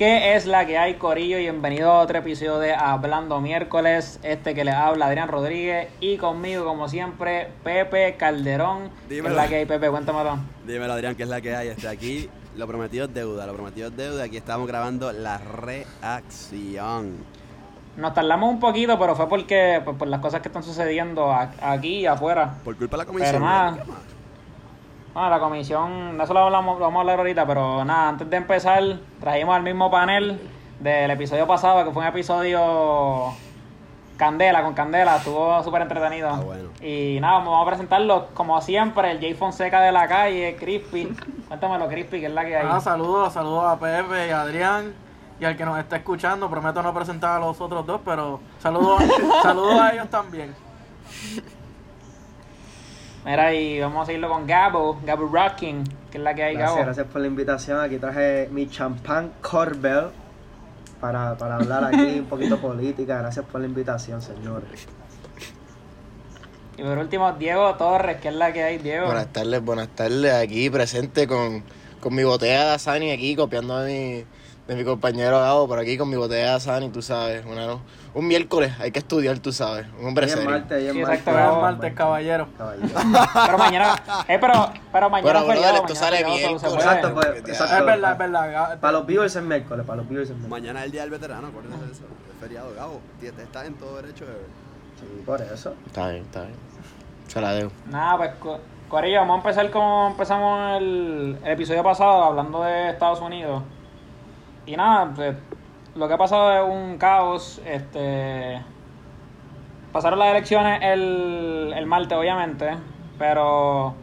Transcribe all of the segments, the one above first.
¿Qué es la que hay, Corillo? Y bienvenido a otro episodio de Hablando Miércoles. Este que le habla Adrián Rodríguez y conmigo, como siempre, Pepe Calderón. ¿Qué es Dímelo. la que hay, Pepe? Cuéntamelo. Dímelo, Adrián, ¿qué es la que hay? Este, aquí lo prometido es deuda, lo prometido es deuda. Aquí estamos grabando la reacción. Nos tardamos un poquito, pero fue porque por, por las cosas que están sucediendo aquí y afuera. Por culpa de la comisión. Pero nada. Ah, la comisión, de eso lo, hablamos, lo vamos a hablar ahorita, pero nada, antes de empezar, trajimos al mismo panel del episodio pasado, que fue un episodio Candela, con Candela, estuvo súper entretenido. Ah, bueno. Y nada, vamos a presentarlo como siempre, el Jay Fonseca de la calle, Crispy. Cuéntamelo, Crispy, que es la que hay. Ah, saludos, saludos a Pepe y a Adrián y al que nos está escuchando. Prometo no presentar a los otros dos, pero saludos, saludos a ellos también. Mira, y vamos a seguirlo con Gabo, Gabo Rocking, que es la que hay, Gracias, Gabo. gracias por la invitación. Aquí traje mi champán Corbel para, para hablar aquí un poquito política. Gracias por la invitación, señores. Y por último, Diego Torres, que es la que hay, Diego. Buenas tardes, buenas tardes. Aquí presente con, con mi botella de Asani aquí, copiando mi, de mi compañero Gabo, por aquí con mi botella de Asani, tú sabes. una- un miércoles, hay que estudiar, tú sabes. Un hombre es serio. martes, es Sí, martes. exacto, Gabo. martes, caballero. Caballero. Pero mañana, eh, pero, pero mañana Pero, es brother, feriado, esto mañana sale es bien. Exacto, pues, exacto. Es verdad, es verdad. Para los viewers es miércoles, para los viewers es miércoles. Mañana es el día del veterano, acuérdense de eso. Es feriado, Gabo. Estás en todo derecho de. Sí, por eso. Está bien, está bien. Se la debo. Nada, pues, Co- Corillo, vamos a empezar como empezamos el, el episodio pasado, hablando de Estados Unidos. Y nada, pues, lo que ha pasado es un caos. Este. Pasaron las elecciones el, el martes, obviamente. Pero,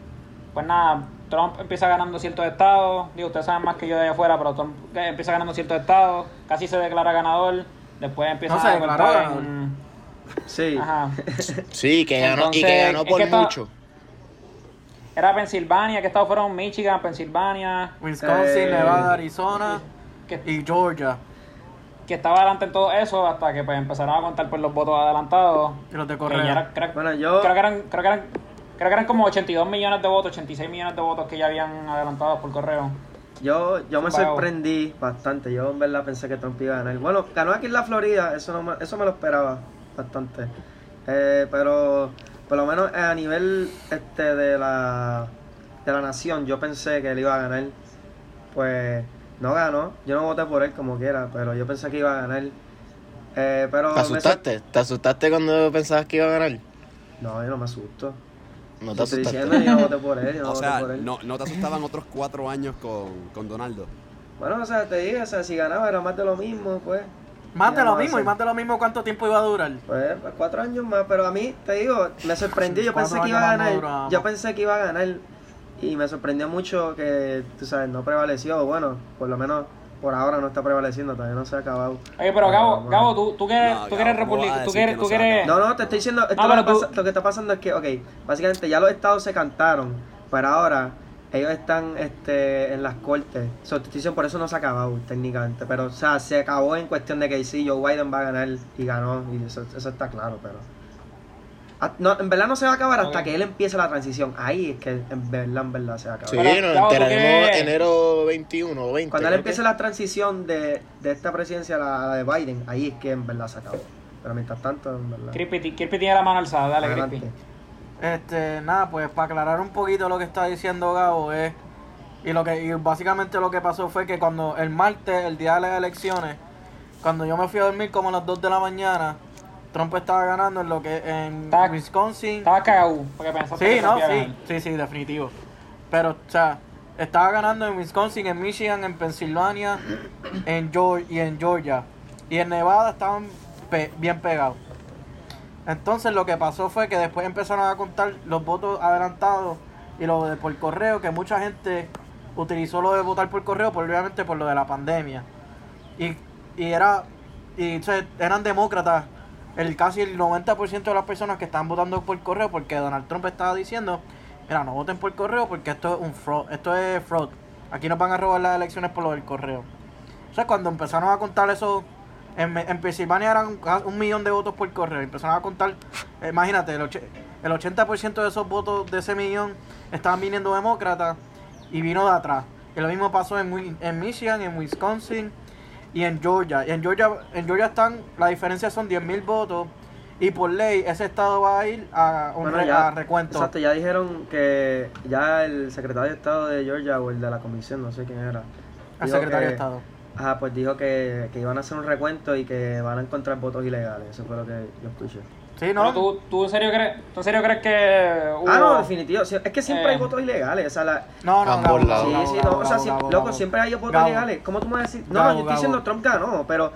pues nada, Trump empieza ganando ciertos estados. Digo, ustedes saben más que yo de allá afuera, pero Trump eh, empieza ganando ciertos estados. Casi se declara ganador. Después empieza No se a declaró ganador. en- Sí. Ajá. Sí, que ganó, y Entonces, que ganó es por que mucho. Era Pensilvania, que estados fueron Michigan, Pensilvania, Wisconsin, Eh, Nevada, Arizona que, y Georgia. que estaba adelante en todo eso hasta que pues empezaron a contar por los votos adelantados. Y los de ya era- creo, Bueno, yo- creo que eran, creo que eran, creo que eran como 82 millones de votos, 86 millones de votos que ya habían adelantado por correo. Yo, yo me sorprendí bastante. Yo en verdad pensé que Trump iba a ganar. Bueno, ganó aquí en la Florida, eso, no me, eso me lo esperaba bastante. Eh, pero por lo menos a nivel este de la, de la nación, yo pensé que él iba a ganar. Pues no ganó. Yo no voté por él como quiera, pero yo pensé que iba a ganar. Eh, pero ¿Te asustaste? ¿Te asustaste cuando pensabas que iba a ganar? No, yo no me asusto. No te Yo estoy asustaste. diciendo, yo no voté por él. Yo no O voté sea, por él. no, no te asustaban otros cuatro años con, con Donaldo. Bueno, o sea, te dije, o sea, si ganaba era más de lo mismo, pues. Más de lo mismo, y más de lo mismo, ¿cuánto tiempo iba a durar? Pues, pues, cuatro años más, pero a mí, te digo, me sorprendió, yo pensé que iba a ganar, yo pensé que iba a ganar y me sorprendió mucho que, tú sabes, no prevaleció, bueno, por lo menos por ahora no está prevaleciendo, todavía no se ha acabado. Oye, pero Gabo. Gabo, tú, tú que eres, No, tú que eres Gabo, ¿cómo vas a republicano, tú que eres, tú no que eres, No, no, te estoy diciendo, esto No, lo, tú- pasa- lo que está pasando es que, ok, básicamente ya los estados se cantaron, pero ahora ellos están este, en las cortes, so, te estoy diciendo, por eso no se ha acabado técnicamente, pero o sea, se acabó en cuestión de que sí, Joe Biden va a ganar y ganó, y eso, eso está claro, pero... Ah, No, en verdad no se va a acabar hasta que él empiece la transición. Ahí es que en verdad, en verdad se va a acabar. Sí, Pero, nos Gabo, ¿tú enteraremos enero 21 o 20. Cuando él empiece que. la transición de, de esta presidencia a la, la de Biden, ahí es que en verdad se acabó. Pero mientras tanto, en verdad. Crispy tiene la mano alzada, dale, adelante. Crispy. Este, nada, pues para aclarar un poquito lo que está diciendo Gabo es y lo que y básicamente lo que pasó fue que cuando el martes, el día de las elecciones, cuando yo me fui a dormir como a las 2 de la mañana, Trump estaba ganando en lo que en Estaba- Wisconsin. Estaba cagado, porque pensaste Sí, que no, sí, sí, sí, definitivo. Pero, o sea, estaba ganando en Wisconsin, en Michigan, en Pensilvania, en Georgia y en Georgia. Y en Nevada estaban pe- bien pegados. Entonces lo que pasó fue que después empezaron a contar los votos adelantados y lo de por correo, que mucha gente utilizó lo de votar por correo, por, obviamente por lo de la pandemia. Y, y era y entonces, eran demócratas el casi el 90% de las personas que estaban votando por correo porque Donald Trump estaba diciendo, mira, no voten por correo porque esto es un fraud, esto es fraud. Aquí nos van a robar las elecciones por lo del correo. O sea, cuando empezaron a contar eso, en, en Pensilvania eran un millón de votos por correo. Empezaron a contar, eh, imagínate, el, och- el 80% de esos votos de ese millón estaban viniendo demócratas y vino de atrás. Y lo mismo pasó en, en Michigan, en Wisconsin y en Georgia. Y en Georgia, en Georgia están, la diferencia son 10.000 votos y por ley ese estado va a ir a un Bueno, re- ya- a recuento. Exacto, ya dijeron que ya el secretario de Estado de Georgia o el de la comisión, no sé quién era. El secretario de Estado. Ajá, pues dijo que, que iban a hacer un recuento y que van a encontrar votos ilegales. Eso fue lo que yo escuché. Sí, Pero ¿no? ¿tú, tú en serio crees, tú en serio crees que hubo... Ah, no, definitivo. Es que siempre Eh. hay votos ilegales. O sea, la, No, no, Ambos Gabo, lados. Gabo, Sí, sí, no, o sea, Gabo, loco, siempre hay votos Gabo. legales. ¿Cómo tú me vas a decir? No, Gabo, no, yo estoy Gabo. diciendo Trump ganó, pero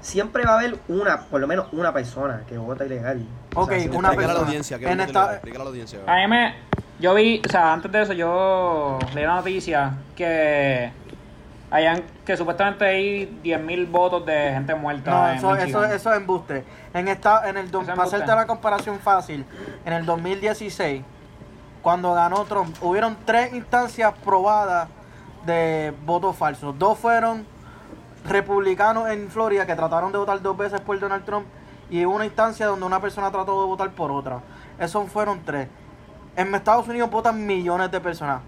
siempre va a haber una, por lo menos una persona que vota ilegal. O Ok, sea, si- una a la persona. audiencia, que En es esta- Explícale a la audiencia. A mí me... Yo vi, o sea, antes de eso yo leí la noticia que hayan, que supuestamente hay 10.000 votos de gente muerta No, en eso, eso, eso es embuste. En esta, en el, do- para hacerte la comparación fácil, en el 2016, cuando ganó Trump, hubieron tres instancias probadas de votos falsos. Dos fueron republicanos en Florida que trataron de votar dos veces por Donald Trump y una instancia donde una persona trató de votar por otra. Esos fueron tres. En Estados Unidos votan millones de personas.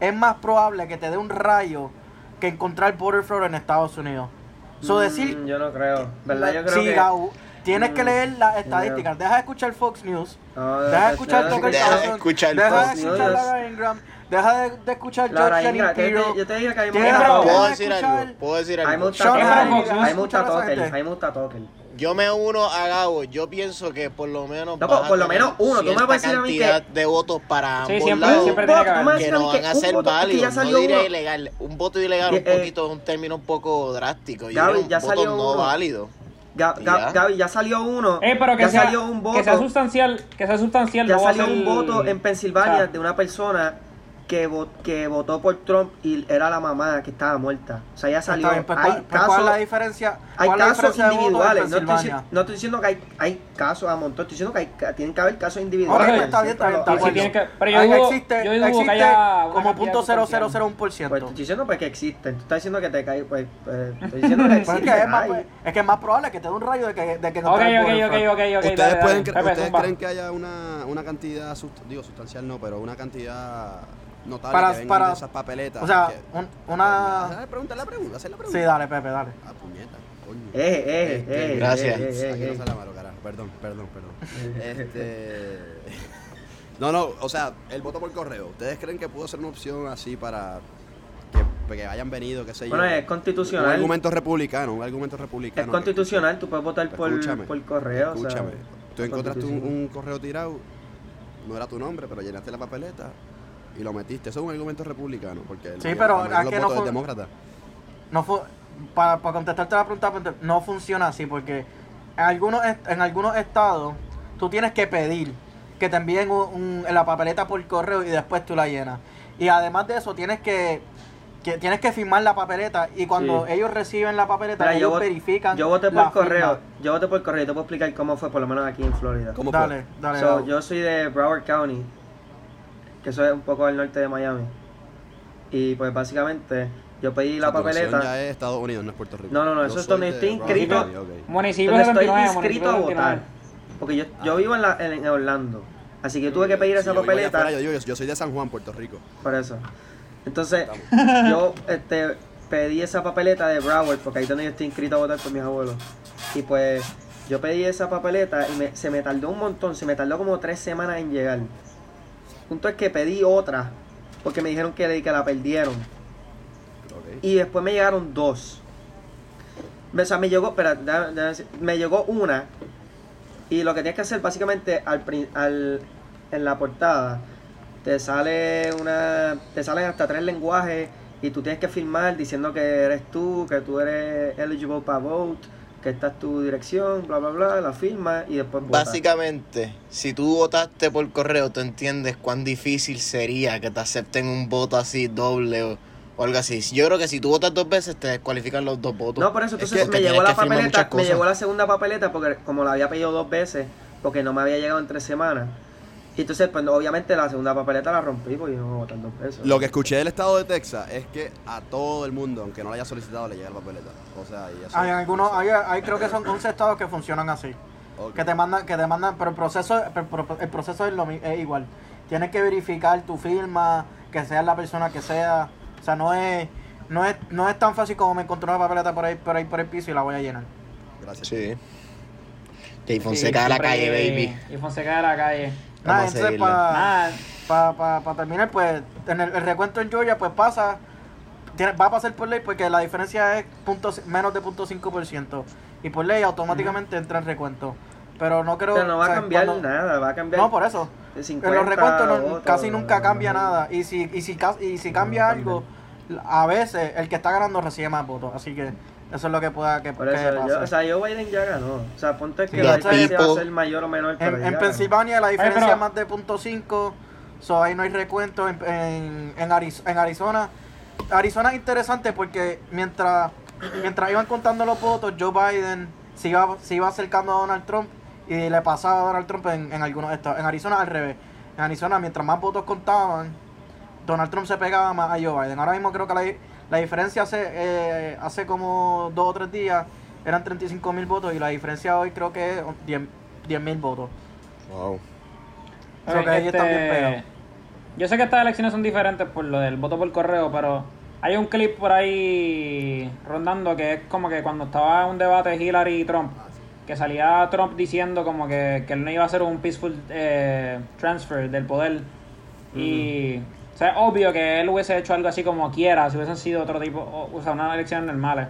Es más probable que te dé un rayo que encontrar fraud en Estados Unidos. So Mm, decir yo no creo. ¿Verdad? Yo creo Sí, que. Gabo, tienes que Mm, leer las estadísticas. Deja de escuchar Fox News. No, Deja de escuchar Tucker deja de escuchar Deja de escuchar News. Laura Ingram. Deja de, de escuchar Laura George Ingram, yo te- yo te dije que hay deja ¿Puedo de decir algo? ¿Puedo decir algo? mucha Hay mucha. Hay mucha. Yo me uno a Gabo. Yo pienso que por lo menos. Loco, vas a por lo menos uno. Tú me cierta puedes decir a mí que- cantidad de votos para Sí, ambos siempre- lados siempre Un tiene que vas a que a no van a un ser válidos. No diría uno. ilegal. Un voto ilegal un Eh, eh, poquito es un término un poco drástico. Yo Gaby, un ya voto salió no uno. válido. Ga- ya. Gaby, ya salió uno. Eh, pero que ya sea, salió un voto. que sea sustancial, que sea sustancial. ya no a salió un voto en Pensilvania o sea, de una persona que, vo- que votó por Trump y era la mamá que estaba muerta. O sea, ya salió. Está bien, pues, hay ¿cuál, pues, ¿cuál es la casos, diferencia? hay ¿Cuál es la casos diferencia votos en individuales. No estoy, no estoy diciendo que hay, hay casos a montón. Estoy diciendo que, hay, que tienen que haber casos individuales. pues, está bien, está bien, está que- pero yo dudo- existe, yo que existe haya una como punto sustancial. 0001%. Pues estoy diciendo pues, que existen. Tú estás diciendo que te cae. Pues, pues, estoy diciendo que Pues es, existen. que es, más, hay. es que es más probable que te dé un rayo de que, de que no ok, te dé ok, voter ok, fraud. ok, dale, ¿Ustedes, dale, pueden cre- Pepe, ¿ustedes creen que haya una, una cantidad, sust- digo sustancial no, pero una cantidad notable Para- que vengan para- de esas papeletas? O sea, que- un- una... Pregunta, la pregunta, hacer la pregunta. Sí, dale, Pepe, dale. Ah, puñeta, coño. Eh, eh, Este, eh, gracias. eh, eh, Aquí eh, no sale malo, carajo. Perdón, perdón, perdón. Este. No, no, o sea, el voto por correo. ¿Ustedes creen que pudo ser una opción así para que, que hayan venido, qué sé yo? Bueno, es Un constitucional. argumento republicano, un argumento republicano. Es que- constitucional, tú puedes votar por, por correo. o sea, Escúchame. Tú es encontraste un, un correo tirado, no era tu nombre, pero llenaste la papeleta y lo metiste. Eso es un argumento republicano, porque Sí, pero ¿a los qué no votos fue- es demócrata. No fu- para, para contestarte la pregunta, pues, no funciona así porque en algunos, est- en algunos estados tú tienes que pedir que te envíen un- un- la papeleta por correo y después tú la llenas. Y además de eso tienes que, que tienes que firmar la papeleta y cuando Sí. ellos reciben la papeleta Mira, ellos verifican yo voté la por correo. firma. Yo voté por correo y te puedo explicar cómo fue, por lo menos aquí en Florida. ¿Cómo Dale, fue? dale. So, yo soy de Broward County, que eso es un poco al norte de Miami. Y pues básicamente yo pedí la papeleta. ya es Estados Unidos, no es Puerto Rico. No, no, no, Yo eso es donde de estoy inscrito. Municipio donde estoy 79, inscrito a votar. 79. Porque yo, yo vivo en, la, en, en Orlando. Así que yo tuve que pedir esa yo papeleta. afuera, yo, soy de San Juan, Puerto Rico. Por eso. Entonces, yo este, pedí esa papeleta de Broward, porque ahí es donde yo estoy inscrito a votar por mis abuelos. Y pues, yo pedí esa papeleta y me- se me tardó un montón, se me tardó como tres semanas en llegar. Punto es que pedí otra, porque me dijeron que, que la perdieron. Y después me llegaron dos. O sea, me llegó, espera, déjame- déjame decir, me llegó una. Y lo que tienes que hacer básicamente al, al en la portada te sale una te salen hasta tres lenguajes y tú tienes que firmar diciendo que eres tú, que tú eres eligible para vote, que esta es tu dirección, bla bla bla, la firma y después votas. Básicamente, si tú votaste por correo, tú entiendes cuán difícil sería que te acepten un voto así doble o, o algo así. Yo creo que si tú votas dos veces, te descualifican los dos votos. No, por eso Es entonces que- me llegó la papeleta, me llegó la segunda papeleta porque como la había pedido dos veces, porque no me había llegado en tres semanas. Y entonces, pues obviamente la segunda papeleta la rompí porque yo no voy a votar dos veces. Lo que escuché del estado de Texas es que a todo el mundo, aunque no lo haya solicitado, le llega la papeleta. O sea, y eso. Hay algunos, hay, hay creo que son 11 estados que funcionan así. Que te mandan, que te mandan, pero el proceso, el, pro- el proceso es, lo, mi- es igual. Tienes que verificar tu firma, que sea la persona que sea. O sea, no es no es, no es tan fácil como me encontré una papeleta por ahí, por ahí por el piso y la voy a llenar. Gracias. Sí. Jay Fonseca de la calle, baby. Y Fonseca de la calle. Nada, entonces para pa, pa, pa terminar, pues en el, el recuento en Georgia, pues pasa, tiene- va a pasar por ley porque la diferencia es punto, menos de 0.5%. Y por ley automáticamente entra en recuento. Pero no creo Pero no va o sea, a cambiar cuando- nada, va a cambiar. No, por eso. de En 50 los recuentos no- votos, casi nunca cambia no. nada. Y si, y si, y si cambia algo, a veces el que está ganando recibe más votos. Así que eso es lo que pueda que, Por que eso, pase. yo, o sea, Joe Biden ya ganó. O sea, ponte que la diferencia va a ser mayor o menor. pero En, en. Pensilvania la diferencia es más de .5, so ahí no hay recuento. En, en, en, Ariz- en Arizona, Arizona es interesante porque mientras, mientras iban contando los votos, Joe Biden se iba, se iba acercando a Donald Trump y le pasaba a Donald Trump en, en algunos estados. En Arizona al revés. En Arizona, mientras más votos contaban, Donald Trump se pegaba más a Joe Biden. Ahora mismo creo que la, la diferencia hace, eh, hace como dos o tres días eran 35 mil votos y la diferencia hoy creo que es 10 mil votos. Wow. Creo que ahí están bien este, pegados. Yo sé que estas elecciones son diferentes por lo del voto por correo, pero hay un clip por ahí rondando que es como que cuando estaba un debate Hillary y Trump, que salía Trump diciendo como que, que él no iba a hacer un peaceful eh, transfer del poder. Y o sea, es obvio que él hubiese hecho algo así como quiera, si hubiesen sido otro tipo, o, o sea, unas elecciones normales.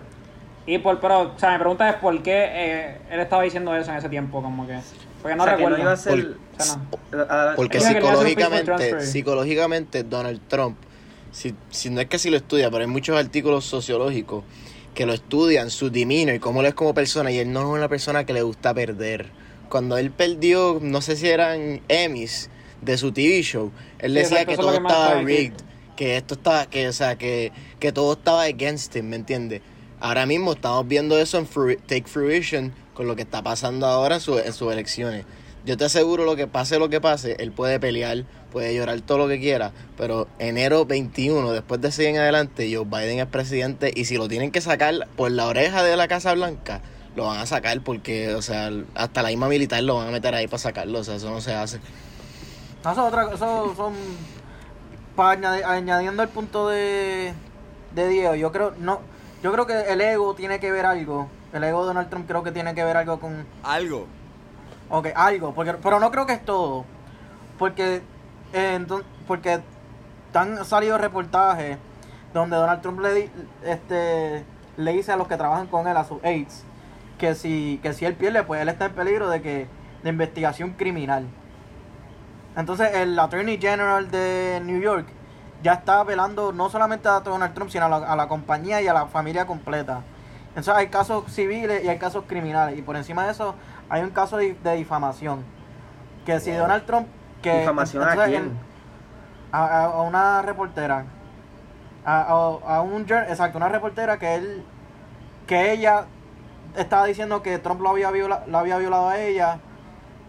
Y por, pero, o sea, mi pregunta es por qué eh, él estaba diciendo eso en ese tiempo, como que. Porque no o sea, que recuerdo. no iba a ser. O sea, no. a- a- Porque psicológicamente, psicológicamente Donald Trump, si, si no es que si lo estudia, pero hay muchos artículos sociológicos que lo estudian, su demeanor y cómo él es como persona, y él no es una persona que le gusta perder. Cuando él perdió, no sé si eran Emmys de su TV show, él decía que todo estaba que- rigged, que esto estaba, que, o sea, que, que todo estaba against him, ¿me entiendes? Ahora mismo estamos viendo eso en fru- take fruition con lo que está pasando ahora en, su- en sus elecciones. Yo te aseguro lo que pase lo que pase, él puede pelear, puede llorar todo lo que quiera, pero enero 21, después de seguir en adelante, Joe Biden es presidente y si lo tienen que sacar por la oreja de la Casa Blanca, lo van a sacar porque, o sea, hasta la misma militar lo van a meter ahí para sacarlo, o sea, eso no se hace. No, eso, es otra, eso son. Para añadi- añadiendo el punto de, de Diego, yo creo, no, yo creo que el ego tiene que ver algo. El ego de Donald Trump creo que tiene que ver algo con. Algo. Ok, algo, porque, pero no creo que es todo. Porque, eh, enton- porque han salido reportajes donde Donald Trump le, di- este, le dice a los que trabajan con él, a sus aides, que si, que si él pierde, pues él está en peligro de que de investigación criminal. Entonces el Attorney General de New York ya está apelando no solamente a Donald Trump, sino a la, a la compañía y a la familia completa. Entonces hay casos civiles y hay casos criminales. Y por encima de eso hay un caso de, de difamación. Que si Donald Trump... Que, ¿Difamación a quién? a, una reportera. A, a- a un exacto, una reportera que él que ella estaba diciendo que Trump lo había viola, lo había violado a ella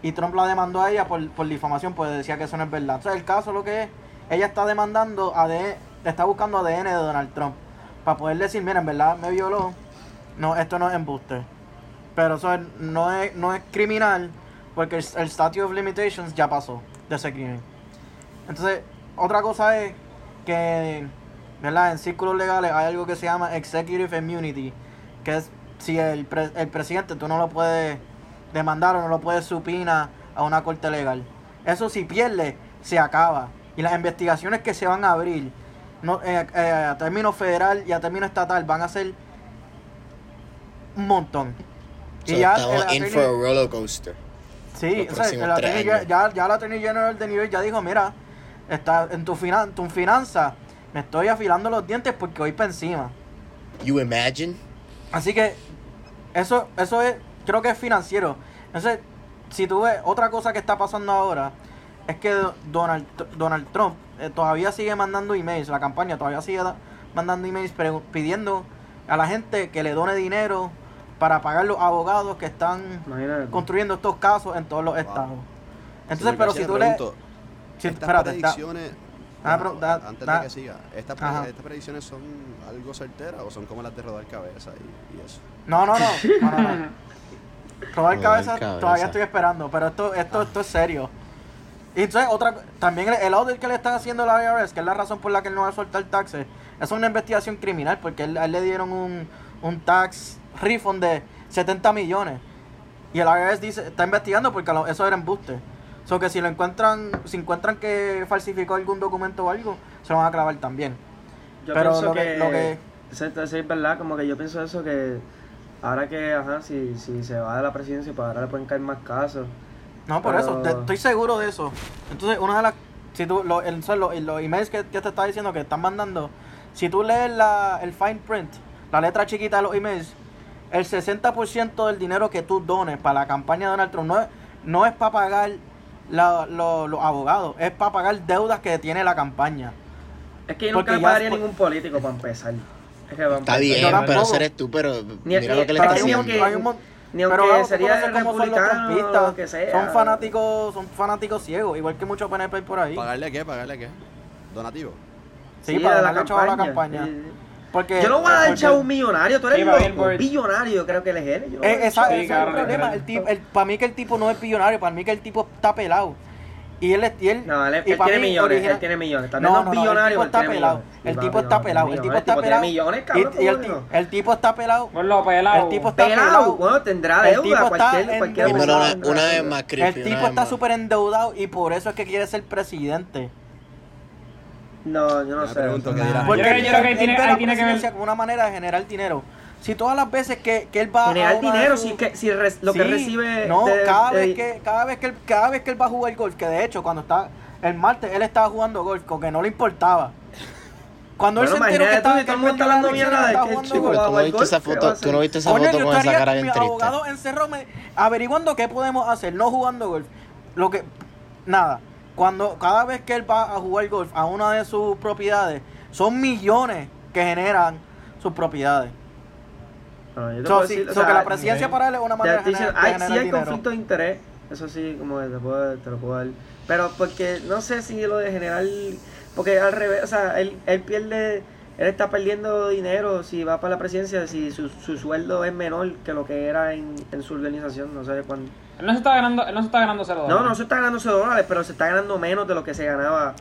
y Trump la demandó a ella por, por difamación, pues decía que eso no es verdad. Entonces el caso lo que es, ella está demandando ADN, está buscando ADN de Donald Trump para poder decir, mira, en verdad me violó. No, esto no es embuste. Pero eso es- no es, no es criminal porque el, el statute of limitations ya pasó de ese crimen. Entonces, otra cosa es que, ¿verdad? En círculos legales hay algo que se llama executive immunity, que es si el, pre- el presidente tú no lo puedes demandar o no lo puedes supina a una corte legal. Eso si pierde, se acaba. Y las investigaciones que se van a abrir no, eh, eh, a término federal y a término estatal van a ser un montón. So, el estamos in for a roller coaster. Sí, o sea, años. gen- ya, ya el Attorney General de York ya dijo, mira, está en tu, finan tu finanza, me estoy afilando los dientes porque voy para encima. You imagine? Así que eso, eso es, creo que es financiero. Entonces, si tú ves, otra cosa que está pasando ahora es que Donald, Donald Trump eh, todavía sigue mandando emails, la campaña todavía sigue da- mandando emails pidiendo a la gente que le done dinero para pagar los abogados que están Imagínate. construyendo estos casos en todos los estados. Entonces, pero si tú le... pregunto, si- estas espérate, predicciones... Ah, bueno, pero da- antes da- de que siga, ¿estas, pre- estas predicciones son algo certeras o son como las de rodar cabeza y, y eso? No, no, no. no, no, no. Robar cabeza, cabeza. todavía estoy esperando, pero esto, esto, esto es serio. Y entonces, otra, también el, el audit que le están haciendo a la IRS, que es la razón por la que él no va a soltar taxes, es una investigación criminal, porque él- a él le dieron un, un tax refund de 70 millones. Y el IRS dice, está investigando porque lo- eso era embuste. O so que si lo encuentran, si encuentran que falsificó algún documento o algo, se lo van a clavar también. Yo Pero pienso lo que- que, lo que- es verdad, como que yo pienso eso que ahora que, ajá, si, si se va de la presidencia, pues ahora le pueden caer más casos. No, por Pero- eso, te- estoy seguro de eso. Entonces, una de las. Si tú, lo, el- los, los emails que, que te está diciendo que están mandando, si tú lees la, el fine print, la letra chiquita de los emails, el 60% del dinero que tú dones para la campaña de Donald Trump no es, no es para pagar la- lo- los abogados, es para pagar deudas que tiene la campaña. Es que yo nunca pagaría por- ningún político para empezar. Que Está bien, pero ese eres tú, pero Ni- mira ni- lo que le está haciendo. aunque- hay un ni aunque pero tú sería son los republicano, trumpistas. lo que sea. Son fanáticos, son fanáticos ciegos, igual que muchos PNP por ahí. ¿Pagarle qué? ¿Pagarle qué? ¿Donativo? Sí, Sí, para darle chavo a la campaña. Sí, sí. Porque, Yo no voy a dar chavo a un millonario, tú eres Sí. Billboard. Billonario, creo que él es él. No Eh, esa- ese es el problema. El tipo, el, para mí que el tipo no es billonario, para mí que el tipo está pelado. Y él, es- y él, No, él, y él tiene mí, millones, original- él tiene millones. También No, no, no, es no, billonario, el tipo está pelado. El tipo está no, pelado. tiene El tipo está pelado. millones, Y, cabrón, y el, tipo está pelado. Pelado. El tipo está Pelado, pelado. bueno, tendrá El deuda, tipo está cualquier, cualquier endeudado. Dímelo persona una, una tendrá vez deuda. más, Crispy. El tipo está súper endeudado y por eso es que quiere ser presidente. No, yo no sé. pregunto eso. qué dirá. Porque Yo creo- que tiene- ahí que ver- como una manera de generar dinero. Si todas las veces que, que él va Generar a dinero, si, que, si res- lo que Sí, recibe. No, de- cada, de- vez que, cada, vez que él, cada vez que él va a jugar golf, que de hecho cuando está el martes él estaba jugando golf, con que no le importaba. Cuando él Bueno, se enteró que estaba tú, que todo el él mundo está hablando mierda de que chico tú no viste esa ¿qué va a foto, tú no viste esa Coño, foto con esa cara bien mi triste. abogado encerrado me- averiguando qué podemos hacer, no jugando golf. Lo que nada, cuando cada vez que él va a jugar golf a una de sus propiedades, son millones que generan sus propiedades. No, yo te So, puedo sí, decir, o so sea, que la presidencia para él es una manera de generar, de generar sí hay dinero. conflicto de interés, eso sí, como te, puedo, te lo puedo dar. Pero porque no sé si lo de generar. Porque al revés, o sea, él, él pierde. Él está perdiendo dinero si va para la presidencia, si su, su sueldo es menor que lo que era en, en su organización, no sé cuándo. Él no se está ganando, él no se está ganando cero No, dólares. no se está ganando 0 dólares, pero se está ganando menos de lo que se ganaba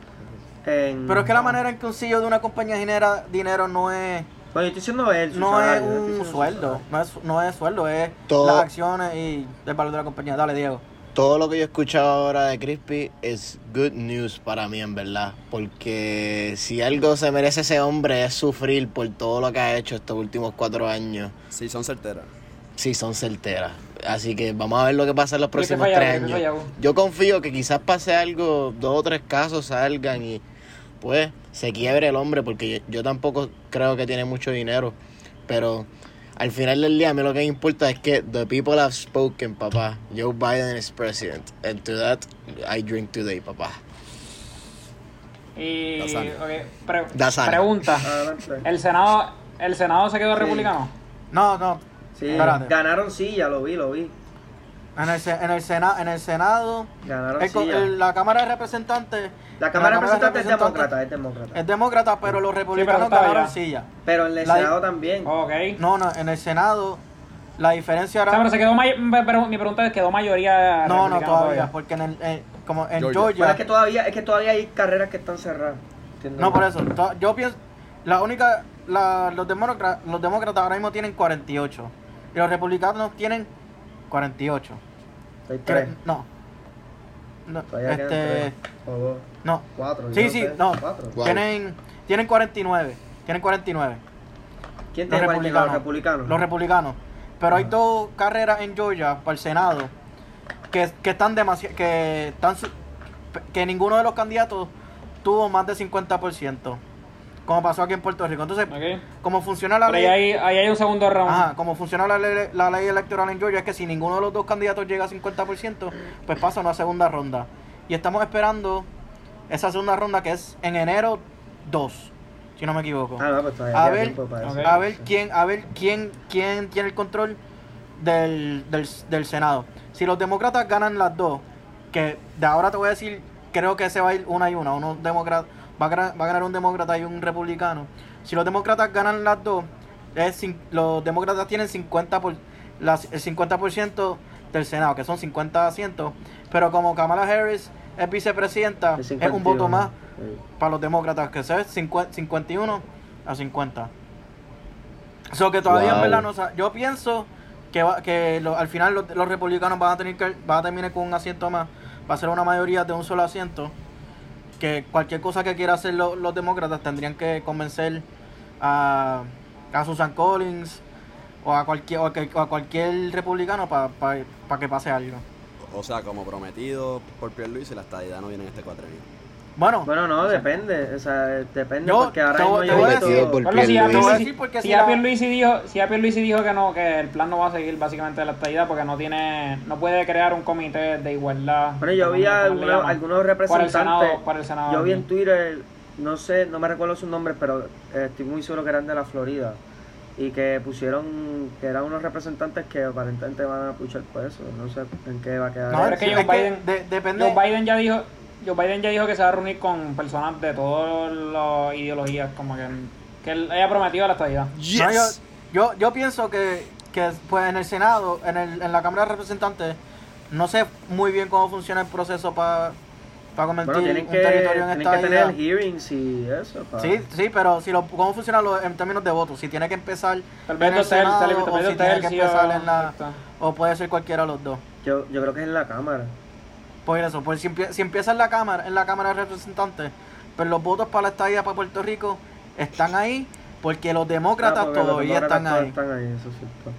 en... Pero es que la manera en que un CEO de una compañía genera dinero no es Bueno, yo estoy diciendo él, no es salario, un sueldo, no es, no es sueldo, es Todo- las acciones y el valor de la compañía. Dale, Diego. Todo lo que yo he escuchado ahora de Crispy es good news para mí, en verdad. Porque si algo se merece ese hombre es sufrir por todo lo que ha hecho estos últimos cuatro años. Sí, son certeras. Sí, son certeras. Así que vamos a ver lo que pasa en los próximos fallado, tres años. Yo confío que quizás pase algo, dos o tres casos salgan y pues se quiebre el hombre porque yo, yo tampoco creo que tiene mucho dinero. Pero al final del día a mí lo que me importa es que the people have spoken, papá. Joe Biden is president. And to that I drink today, papá. Y, Dasani. ok, pre- Dasani. pregunta. ¿El Senado, ¿El Senado se quedó Sí. republicano? No, no. Sí, Espérate. ganaron silla, lo vi, lo vi. En el, se- en el, Sena- en el Senado, Ganaron el el- la Cámara de Representantes. la Cámara de Representantes es demócrata, es demócrata. Es demócrata, pero los republicanos estaba ganaron ya. silla. Pero en el La- Senado también. No, no, en el Senado la diferencia O sea, pero se quedó may- pero mi pregunta es, ¿quedó mayoría no, no, todavía, porque en el, en- como en Georgia. Georgia. Pero es que todavía, es que todavía hay carreras que están cerradas. ¿entiendes? No, por eso. Yo pienso. La única. la- los, demócratas, los demócratas ahora mismo tienen 48. Y los republicanos tienen 48. Hay Que- tres. No. No, Todavía este. tres. O dos. No. Cuatro. Sí, sí, sé. no. Cuatro. Tienen, tienen 49. Tienen 49. ¿Quién Los tiene 49? republicanos. Los republicanos. Los republicanos. Pero hay dos carreras en Georgia para el Senado que, que están demasiado. Que, están, que ninguno de los candidatos tuvo más de 50%. Como pasó aquí en Puerto Rico. Entonces, Ok. como funciona la Pero ahí ley. hay, ahí hay un segundo round. Ajá, como funciona la ley, la ley electoral en Georgia es que si ninguno de los dos candidatos llega a 50%, pues pasa una segunda ronda. Y estamos esperando esa segunda ronda que es en enero 2, si no me equivoco. Ah, no, pues todavía A ver, tiempo para eso. ok. A ver quién, a ver quién, quién tiene el control del, del, del Senado. Si los demócratas ganan las dos, que de ahora te voy a decir, creo que se va a ir una y una. Uno demócrata, va, a ganar, va a ganar un demócrata y un republicano. Si los demócratas ganan las dos, es, los demócratas tienen 50 por, las, el 50% del Senado, que son 50 asientos. Pero como Kamala Harris es vicepresidenta, De es un 51. voto más para los demócratas, que es 51 a 50. Eso que todavía en verdad no sa- Yo pienso que, va- que lo- al final los, los republicanos van a tener que van a terminar con un asiento más. Va a ser una mayoría de un solo asiento. Que cualquier cosa que quiera hacer lo- los demócratas tendrían que convencer a, a Susan Collins o a cualquier, o a, cualquier republicano para que pase algo. O sea, como prometido por Pierluisi, la estadidad no viene en este cuatrenio. Bueno, Bueno, no, depende. O sea, depende Yo- porque ahora mismo yo voy a visto- por Bueno, si a si la- Pierluisi dijo, si ya Pierluisi dijo que no, que el plan no va a seguir básicamente la estadidad porque no tiene, no puede crear un comité de igualdad. Bueno, yo vi ¿cómo- a le algunos, algunos Por el representantes. Senado, por el Senado. Yo vi en Twitter, no sé, no me recuerdo sus nombres, pero eh, estoy muy seguro que eran de la Florida. Y que pusieron que eran unos representantes que aparentemente van a puchar por eso. No sé en qué va a quedar. no, pero es que, Joe Biden- de- depende. Joe Biden ya dijo, Joe Biden ya dijo que se va a reunir con personas de todas las ideologías, como que, que él haya prometido la estadidad. No, yo, yo, yo pienso que, que pues en el Senado, en, el, en la Cámara de Representantes, no sé muy bien cómo funciona el proceso para convertir bueno, tienen un que, territorio en tienen esta que tener hearings y eso. para- Sí, sí, pero si lo, cómo funciona lo- en términos de votos, si tiene que empezar Tal vez en el tercios, tal Senado dos o si tiene que empezar en la o puede ser cualquiera de los dos. Yo, yo creo que es en la Cámara. Por eso, pues si, empie- si empieza en la Cámara, en la Cámara de Representantes, pero los votos para la estadía para Puerto Rico están ahí porque los demócratas Ah, porque los todavía demócratas están todos ahí. Están ahí, eso es cierto.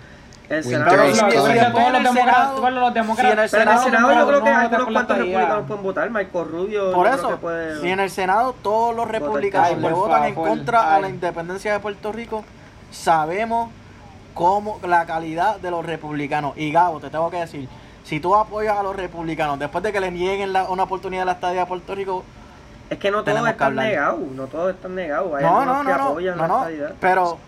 El Senado, los en el demócratas, Senado, todos los demócratas, si en el pero en el Senado, yo creo que hay unos cuantos republicanos pueden votar. Marco Rubio, Por eso, creo que puede... si en el Senado todos los republicanos le votan en contra a ay. la independencia de Puerto Rico, sabemos cómo la calidad de los republicanos. Y Gabo, te tengo que decir, si tú apoyas a los republicanos después de que le nieguen la- una oportunidad a la estadía a Puerto Rico, Es que no todos están negados, no todos están negados. Hay no, algunos no, que no, no, apoyan no, la no, pero,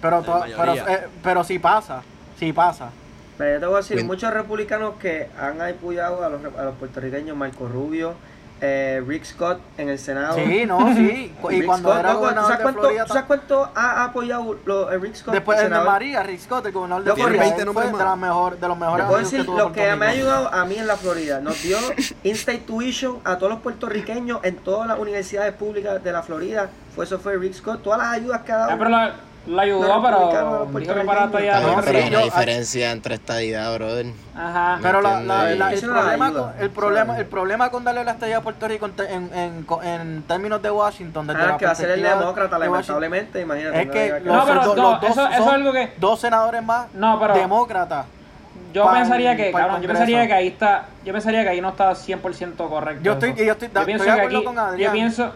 pero, to- pero, eh, pero si pasa, si pasa. Pero yo te voy a decir, muchos republicanos que han apoyado a los, a los puertorriqueños, Marco Rubio, eh, Rick Scott en el Senado. Sí, no, sí. Y Rick cuando Scott, era loco, ¿tú gobernador sabes de cuánto, Florida, sabes cuánto ha apoyado lo- eh, Rick Scott? después el de? María, Rick Scott, el gobernador de Loco, Florida, 20 él nombres fue de, las mejor, de los Te mejores puedo que decir lo que me ha ayudado a mí en la Florida. Nos dio in-state tuition a todos los puertorriqueños en todas las universidades públicas de la Florida. Fue eso fue Rick Scott. Todas las ayudas que ha dado. Ah, pero la, la ayudó, pero que para estadidad. No, pero sí, hay yo- una diferencia entre estadidad, brother. Ajá. Pero la, entiendo, la- y- la- el, problema, con- el, problema, el con darle la estadía a Puerto Rico en, te- en, en, en términos de Washington, desde Ah, la que va a ser el demócrata, de lamentablemente. Imagínate. es que No, pero dos- no, los dos eso- es algo que- dos senadores más No, pero- demócratas. Yo pensaría que, cabrón, yo pensaría que ahí está, yo pensaría que ahí no está 100% correcto. Yo estoy- yo estoy- de acuerdo con Adrián. Yo pienso,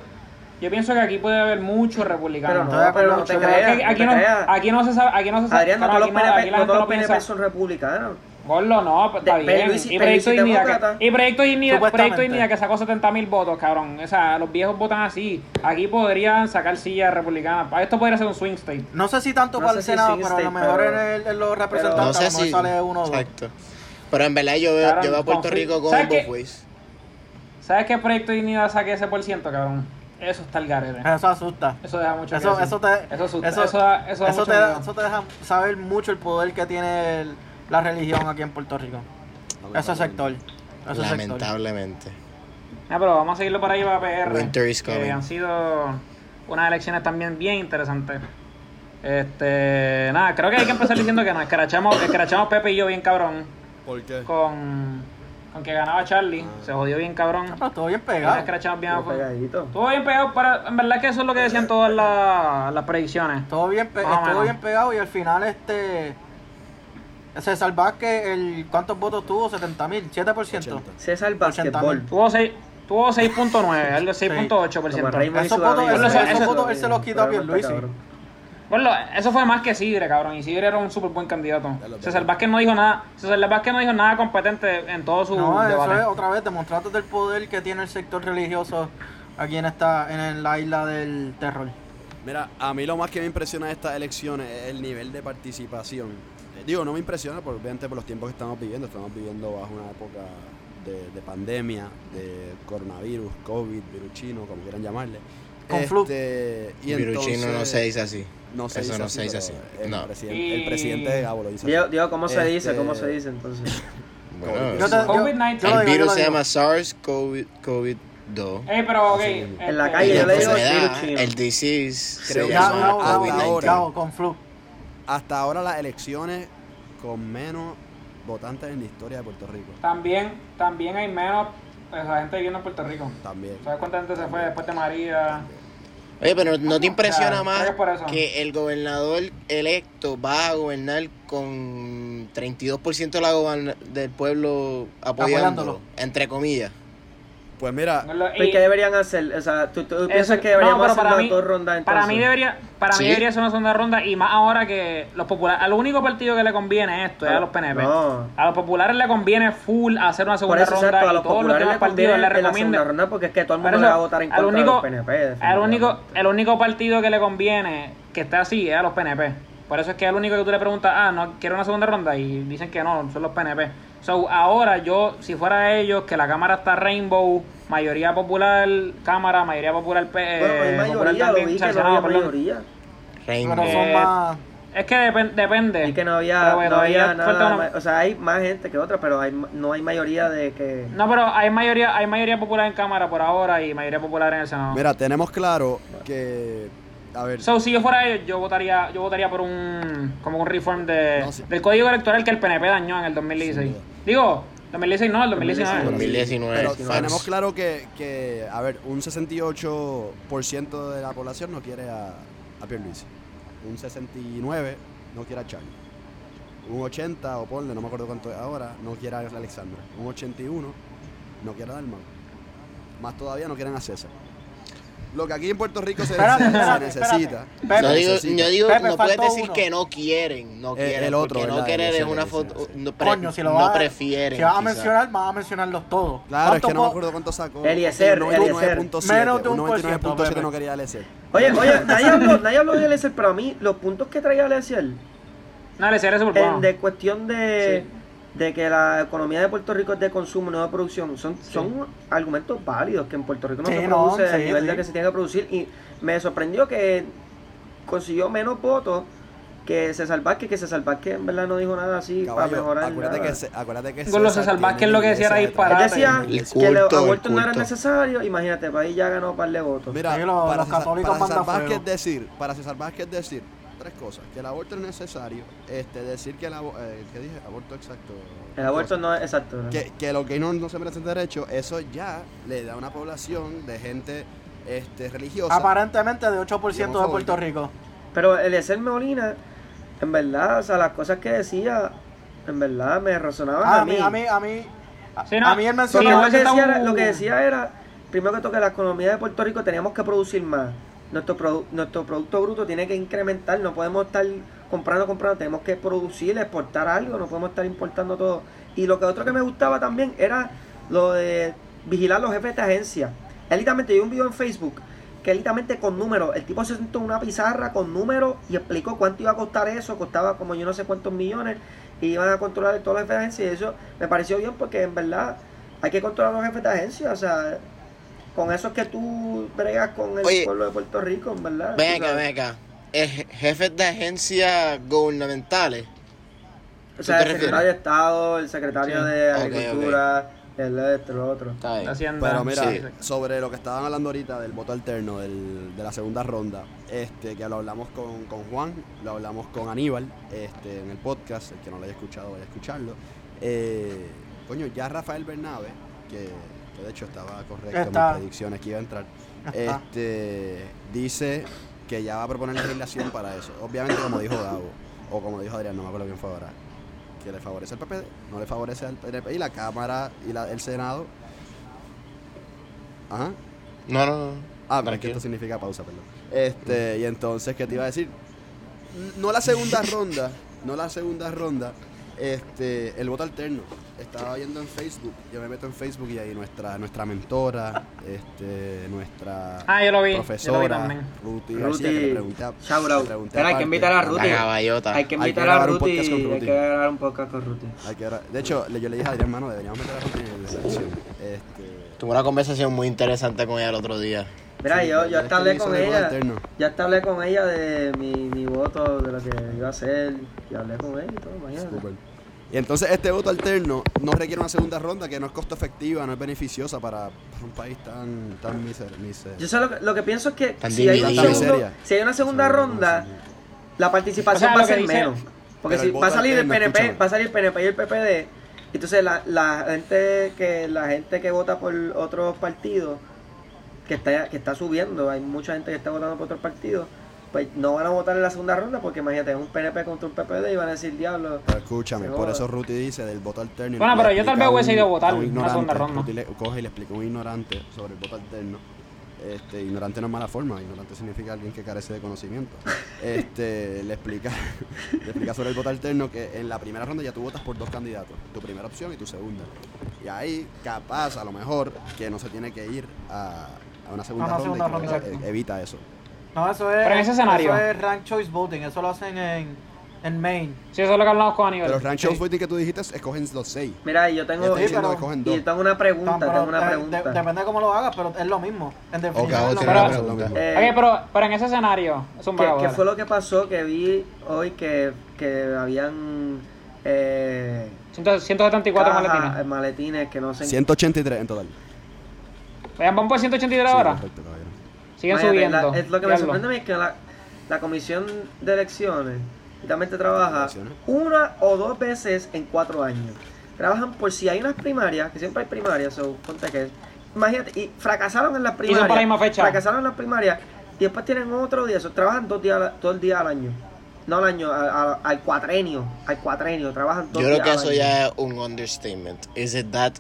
yo pienso que aquí puede haber muchos Pero republicanos. no, pero no te pero Pero es creas. no aquí te no, creas. aquí no se sabe, aquí no se sabe. Adrián, no todos los aquí no, aquí PNP, no gente todos no los PNP piensa. son republicanos. Gordo, no, pues, está De- bien. Y Proyecto Dignidad, que, y Proyecto Dignidad. Proyecto Dignidad que sacó 70 mil votos, cabrón. O sea, los viejos votan así. Aquí podrían sacar sillas republicanas. Esto podría ser un swing state. No sé si tanto No para sé el si Senado, pero a lo mejor pero- en, el- en los No representantes sé a lo mejor si. sale uno o dos. Exacto. Pero en verdad yo veo, yo veo a Puerto Rico con ¿sabes both qué? ways. ¿Sabes qué Proyecto Dignidad saque ese por ciento, cabrón? Eso está el garete. Eso asusta. Eso deja mucho que Eso, decir. eso te, Eso asusta, eso, eso da- eso eso te, da- eso te deja saber mucho el poder que tiene el- la religión aquí en Puerto Rico. Ese sector. Sector. Lamentablemente. Ah, pero vamos a seguirlo por ahí para PR. Winter is que coming. han sido unas elecciones también bien interesantes. Este, nada, creo que hay que empezar diciendo que nos escrachamos, escrachamos Pepe y yo bien cabrón ¿Por qué? con, con que ganaba Charlie. Se jodió bien cabrón. Ah, pero todo bien pegado. bien fuego. pegadito. Estuvo bien pegado, para, en verdad que eso es lo que decían todas las, las predicciones. Todo bien, pe- Más o estuvo menos. bien pegado y al final este César Vázquez, el, ¿cuántos votos tuvo? 70 mil, 7%. 80. César 80 Basketball. mil. Tuvo seis- tuvo 6.9, algo Sí. 6.8%. Como Raymond y Esos votos- él se los quitó a Pero Pierluisi. Bueno, eso fue más que Sidre, cabrón. Y Sidre era un súper buen candidato. César. Vázquez no dijo nada. César Vázquez no dijo nada competente en todo su No, eso debate. es otra vez demostrando del poder que tiene el sector religioso aquí en esta en la isla del terror. Mira, a mí lo más que me impresiona de estas elecciones es el nivel de participación. Eh, digo, no me impresiona por, obviamente por los tiempos que estamos viviendo. Estamos viviendo bajo una época de, de pandemia, de coronavirus, COVID, virus chino, como quieran llamarle. Con flu. Este, y Viruchino no entonces- se dice así. No se Eso dice no así, se dice así. El, No. presidente, Y- el presidente de Gabo lo dice. Diego, Diego, ¿cómo se dice? Este- ¿Cómo se dice entonces? Bueno, Yo te- yo- COVID-19. yo lo el virus se llama SARS-CoV- COVID-2. Ey, pero ok. En la este, calle Y yo la le digo enfermedad, virus chino. el disease, Creo se llama hasta ya, ahora. ya, con flu. Hasta ahora las elecciones con menos votantes en la historia de Puerto Rico. También, también hay menos pues, la gente viviendo en Puerto Rico. También. ¿Sabes cuánta gente se fue después de María? Oye, pero ¿no te impresiona O sea, más que el gobernador electo va a gobernar con 32% de la del pueblo apoyándolo? Apoyándolo. Entre comillas. Pues mira, No Pues, y- ¿Qué deberían hacer? O sea, ¿tú, tú eso- piensas que no, deberíamos pero hacer para las mí- dos rondas entonces? Para mí debería, para Sí. mí debería ser una segunda ronda y más ahora que los populares, al único partido que le conviene esto es a los PNP. No. A los populares le conviene full hacer una segunda eso, ronda exacto, a y los todos los populares demás le partidos le recomiendan. ronda porque es que todo el mundo eso, le va a votar en contra único, de los PNP. único, el único partido que le conviene que esté así es a los PNP. Por eso es que el único que tú le preguntas, ah, no, quiero una segunda ronda y dicen que no, son los PNP. So, ahora yo, si fuera ellos, que la Cámara está Rainbow, mayoría popular, Cámara, mayoría popular, P- Bueno, hay eh, popular mayoría, lo también, vi o sea, que no perdón. mayoría. Rainbow. Eh, más. Es que depen- depende. Y que no había, bueno, no había nada, una- o sea, hay más gente que otra, pero hay, no hay mayoría de que... No, pero hay mayoría, hay mayoría popular en Cámara por ahora y mayoría popular en el Senado. mira, tenemos claro que. A ver, So, si yo fuera ellos, yo votaría, yo votaría por un como un reform de, No, sí. del código electoral que el PNP dañó en el 2016. Sin duda. Digo, 2016 no, el 2019. 2019. pero tenemos claro que, que, a ver, un 68% de la población no quiere a, a Pierluisi. Un 69% no quiere a Charlie. Un 80 o ponle, no me acuerdo cuánto es ahora, no quiere a Alexandra. Un 81 no quiere a Dalmau. Más todavía no quieren a César. Lo que aquí en Puerto Rico se, Espérate, se- necesita. espérate. No se digo, necesita. yo digo Pepe, no puedes decir uno. que no quieren, no Eh, quieren, el otro, porque no querer es una foto, no, pre- Coño, si lo no vas a, prefieren. si vas a quizá. mencionar, vas a mencionarlos todos. Claro, es que no ¿Cuánto me acuerdo cuánto sacó. Eliezer, Eliezer. 99.7, Menos de un un 99.7 no por ciento, quería Eliezer. Oye, oye, nadie habló, nadie habló de Eliezer, pero a mí los puntos que traía Eliezer, No, en bueno. de cuestión de, de que la economía de Puerto Rico es de consumo, no de producción, son, son argumentos válidos que en Puerto Rico no Sí, se no, produce a sí, nivel de que se tiene que producir. Y me sorprendió que consiguió menos votos que César Vázquez, que César Vázquez en verdad no dijo nada así para mejorar acuérdate nada. que, se- acuérdate que Con los César Vázquez lo que decía era disparar. Decía El que los abortos no eran necesarios, imagínate, para ahí ya ganó un par de votos. Mira, para, los César, católicos para César Vázquez decir, para César Vázquez decir tres cosas, que el aborto es necesario, este, decir que el abo- eh, ¿qué dije? Aborto exacto. el aborto no es exacto. ¿no? que, que los gays no, no se merecen derecho, eso ya le da una población de gente este, religiosa. Aparentemente de 8% de. Puerto Rico. Pero Eliezer Molina, en verdad, o sea, las cosas que decía, en verdad me resonaban Ah, a a mí. a mí, a mí. a- Sí, no. A mí él Sí, mencionó. lo, que decía era, lo que decía era, primero que toque la economía de Puerto Rico, teníamos que producir más. Nuestro, produ- nuestro Producto Bruto tiene que incrementar, no podemos estar comprando, comprando, tenemos que producir, exportar algo, no podemos estar importando todo. Y lo que otro que me gustaba también era lo de vigilar los jefes de agencia. Él literalmente, yo un video en Facebook que él literalmente con números, el tipo se sentó en una pizarra con números y explicó cuánto iba a costar eso, costaba como yo no sé cuántos millones, y iban a controlar todos los jefes de agencia, y eso me pareció bien porque en verdad hay que controlar los jefes de agencia, o sea, con eso es que tú bregas con el Oye, pueblo de Puerto Rico, en verdad. Ven tú acá, sabes. ven acá. Eh, Jefes de agencias gubernamentales. O sea, ¿Tú el secretario de Estado, el secretario Sí. de Agricultura, el esto, lo otro. Está bien. Hacienda. Pero mira, Sí. sobre lo que estaban hablando ahorita del voto alterno del- de la segunda ronda, este, que lo hablamos con, con Juan, lo hablamos con Aníbal este, en el podcast, el que no lo haya escuchado vaya a escucharlo. Eh, coño, ya Rafael Bernabe, que, de hecho estaba correcto en Está. mis predicciones que iba a entrar, Está. este, dice que ya va a proponer legislación para eso. Obviamente como dijo Davo, o como dijo Adrián, no me acuerdo quién fue ahora, que le favorece al PPD, no le favorece al PNP, y la Cámara y la- el Senado Ajá. No, no, no. Ah, pero es que esto significa pausa, perdón. Este, y entonces, ¿qué te iba a decir? No la segunda ronda, no la segunda ronda, este, el voto alterno. Estaba viendo en Facebook, yo me meto en Facebook y ahí nuestra, nuestra mentora, este, nuestra Ah, yo lo vi, yo lo vi profesora. Ruti García, que le pregunté a, shout le out. pregunté Espera, hay que invitar a La Ruti. caballota. Hay que Hay que invitar a grabar un Ruti, podcast con hay Ruti. que grabar un podcast con Ruti. Hay que gra- de hecho, le- yo le dije a Adrián, hermano, deberíamos meter a Ruti en la selección. Este, Tuve una conversación muy interesante con ella el otro día. Mira, Sí, yo, yo hasta hablé con ella. Ya hasta hablé con ella de mi, mi voto, de lo que iba a hacer. Y hablé con ella y todo, imagínate. Y entonces este voto alterno no requiere una segunda ronda que no es costo efectiva, no es beneficiosa para, para un país tan, tan miser, miser- Yo sé lo que, lo que pienso es que si hay, un segundo- si hay una segunda ronda, no la participación O sea, va a ser dice- menos. Porque si va a salir el PNP, escúchame. va a salir el PNP y el PPD, entonces la, la gente que la gente que vota por otros partidos que está que está subiendo, hay mucha gente que está votando por otros partidos, pues no van a votar en la segunda ronda porque imagínate, un PNP contra un PPD y van a decir diablo. Pero escúchame, por eso Ruti dice del voto alterno. y Bueno, pero yo tal vez hubiese ido a votar un en la segunda ronda. Ruti le coge y le explica a un ignorante sobre el voto alterno. Este, ignorante no es mala forma, ignorante significa alguien que carece de conocimiento. Este, le explica, le explica sobre el voto alterno que en la primera ronda ya tú votas por dos candidatos, tu primera opción y tu segunda. Y ahí, capaz, a lo mejor, que no se tiene que ir a, a una segunda A ronda, segunda y que ronda. evita eso. No, eso es. Pero en ese escenario. Eso es rank choice voting. Eso lo hacen en, en Maine. Sí, eso es lo que hablamos con Aníbal. Pero Rank Sí. Shows Voting que tú dijiste, escogen los seis. Mira, y yo tengo Sí, pero- y yo tengo una pregunta, tengo una eh, pregunta. de- depende de cómo lo hagas, pero es lo mismo. En definitiva. Ok, hago es lo tiene Pero- una mismo. pregunta. Eh, Ok, pero, pero en ese escenario, es un ¿Qué, qué fue lo que pasó que vi hoy que, que habían eh, 174 cajas, maletines. eh, maletines que no se 183 en total. Vean, van por 183 Sí, ahora. correcto, caballero. Siguen subiendo. la- es lo que me Diablo. sorprende a mí es que la, la comisión de elecciones literalmente trabaja una o dos veces en cuatro años. Trabajan por si hay unas primarias, que siempre hay primarias, so, ponte que imagínate, y fracasaron en las primarias. para la misma fecha. Fracasaron en las primarias y después tienen otro día, so, trabajan dos días, al- todo el día al año. No al año, a- a- al cuatrenio, al cuatrenio, trabajan dos Yo creo que al eso año. ya es un understatement. Is it that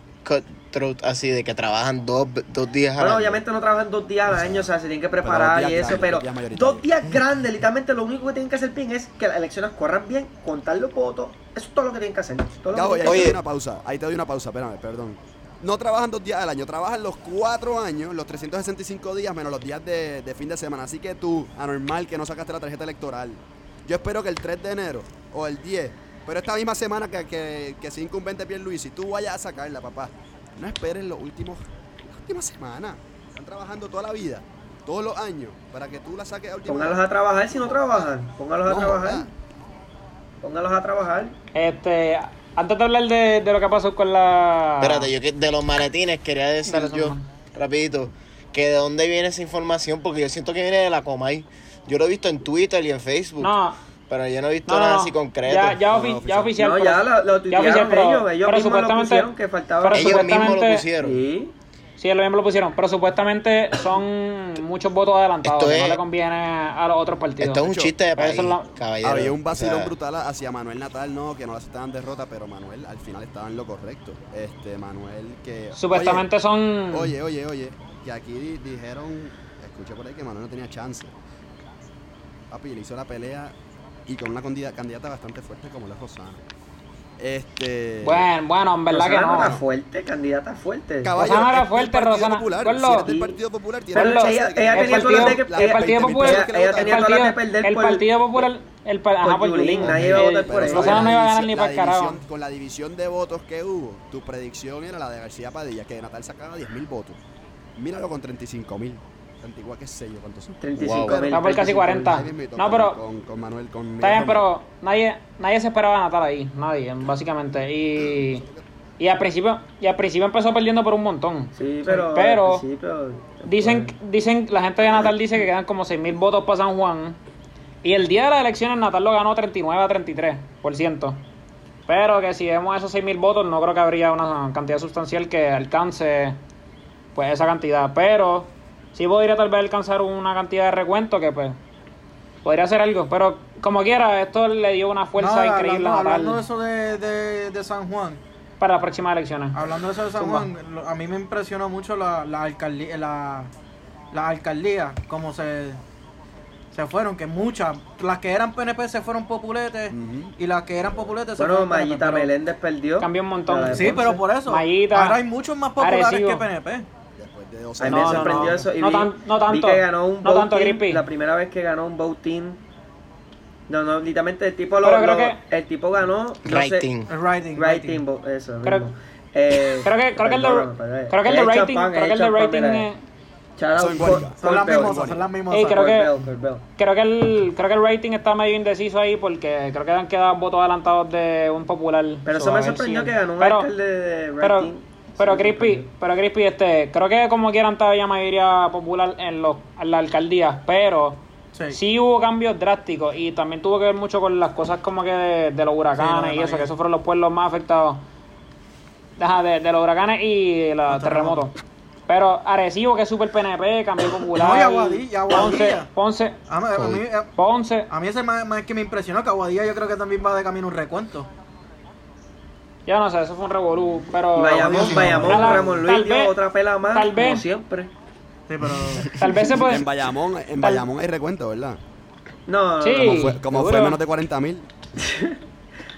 cutthroat así de que trabajan dos, dos días al Bueno, año? obviamente no trabajan dos días al año, o sea, se tienen que preparar y eso, pero dos días grandes, literalmente lo único que tienen que hacer bien es que las elecciones corran bien, contar los votos, eso es todo lo que tienen que hacer. todo que ahí te doy una pausa. Ahí te doy una pausa, espérame, perdón. No trabajan dos días al año, trabajan los cuatro años, los 365 días menos los días de, de fin de semana. Así que tú, anormal que no sacaste la tarjeta electoral. Yo espero que el 3 de enero o el 10, pero esta misma semana que, que, que se incumbente Luis, si tú vayas a sacarla, papá. No esperes los últimos, las últimas semanas. Están trabajando toda la vida, todos los años, para que tú la saques a última Póngalos a trabajar si no trabajan, póngalos a No, trabajar, ¿verdad? póngalos a trabajar. Este, antes de hablar de, de lo que pasó con la. Espérate, yo que de los maletines quería decir Dale, yo, rapidito, que de dónde viene esa información, porque yo siento que viene de la Comay. Yo lo he visto en Twitter y en Facebook, No, pero yo no he visto no, nada no. así concreto. Ya, ya, No, ofi- no, ya oficial. No, pero- ya lo, lo ya oficial, pero- ellos, ellos pero mismos lo pusieron que faltaba. pero Ellos mismos lo pusieron. Sí, Sí, ellos mismo lo pusieron, pero supuestamente son muchos votos adelantados, Esto que no le conviene a los otros partidos. Esto es un chiste de país, la- caballero. Había un vacilón O sea, brutal hacia Manuel Natal, no, que no le aceptaban derrota, pero Manuel al final estaba en lo correcto. Este, Manuel que... Supuestamente son. Oye, oye, oye, oye, que aquí di- dijeron, escuché por ahí que Manuel no tenía chance. Papi, le hizo la pelea y con una candidata bastante fuerte como la Rosana. Este... Bueno, bueno, en verdad que Rosana no. era fuerte, candidata fuerte. Caballero, Rosana era fuerte, Partido Rosana. Popular. Ponlo. Si eres del Partido Popular, tienes Ponlo. Ella- de que- ella el tenía partido, de que- el partido 20.000 popular, que ella tenía el las de partido, perder el por- partido popular, el, pa- ajá, por por Yulín, nadie iba a votar Eh, por ella. Rosana no iba a ganar ni para el carajo. Con la división de votos que hubo, tu predicción era la de García Padilla, que Natal sacaba 10.000 votos. Míralo con 35.000. 34, qué sé yo cuántos son. 35 Wow. mil. Va por casi 40. Ahí mismito, No, pero- Con, con Manuel, con Está bien, pero nadie, nadie se esperaba a Natal ahí, nadie, básicamente. Y, y al principio, y al principio empezó perdiendo por un montón. Sí, pero. Pero dicen, dicen, la gente de Natal dice que quedan como 6.000 votos para San Juan. Y el día de las elecciones Natal lo ganó 39 a 33%. Pero que si vemos esos 6.000 votos, no creo que habría una cantidad sustancial que alcance pues esa cantidad. Pero sí podría tal vez alcanzar una cantidad de recuento que pues podría hacer algo. Pero como quiera, esto le dio una fuerza Nada, increíble hablando, a hablando de eso de, de, de San Juan, para las próximas elecciones. hablando de eso de San Zumba. Juan, a mí me impresionó mucho la, la alcaldía, la, la alcaldía, como se, se fueron, que muchas, las que eran PNP se fueron populetes y las que eran populetes se Bueno, fueron PNP, Mayita pero- Meléndez perdió. Cambió un montón. Sí, pero por eso, Mayita, ahora hay muchos más populares Arecibo. que PNP. A mí No, me no, sorprendió no. eso. Y No vi, tan- no vi tanto. que ganó un No tanto, voting, Grippy. La primera vez que ganó un voting. No, no, literalmente el tipo lo, lo- que- el tipo ganó. No Rating. El writing. Rating, vo- eso. Creo- mismo. Eh, creo que, creo que el de, creo que el de he creo que el de out Son las mismas, son las mismas. Creo que-. Creo que el creo que el rating está medio indeciso ahí porque creo que han quedado votos adelantados de un popular. Pero So, eso me sorprendió si- que ganó un pero, alcalde de pero, rating. Pero Sí, Crispy, pero Crispy, este, creo que como quieran todavía mayoría popular en los en la alcaldía, pero Sí. sí. hubo cambios drásticos y también tuvo que ver mucho con las cosas como que de, de los Sí, huracanes lo de y eso, que esos fueron los pueblos más afectados. Ajá, de, de los huracanes y los terremotos. terremotos. Pero Arecibo, que es súper PNP, cambio popular. No, y Aguadilla, Aguadilla. Ponce, Ponce, A mí, a mí, a- Ponce. a mí ese más, más que me impresionó, que Aguadilla yo creo que también va de camino un recuento. Ya no sé, eso fue un revolú, pero... A la- Ramón tal Luis dio vez- otra pela más, tal como siempre. Sí, pero. Tal vez se puede... En Bayamón, en Bayamón hay recuento, ¿verdad? No, Sí. Como fue, como fue menos de 40 mil.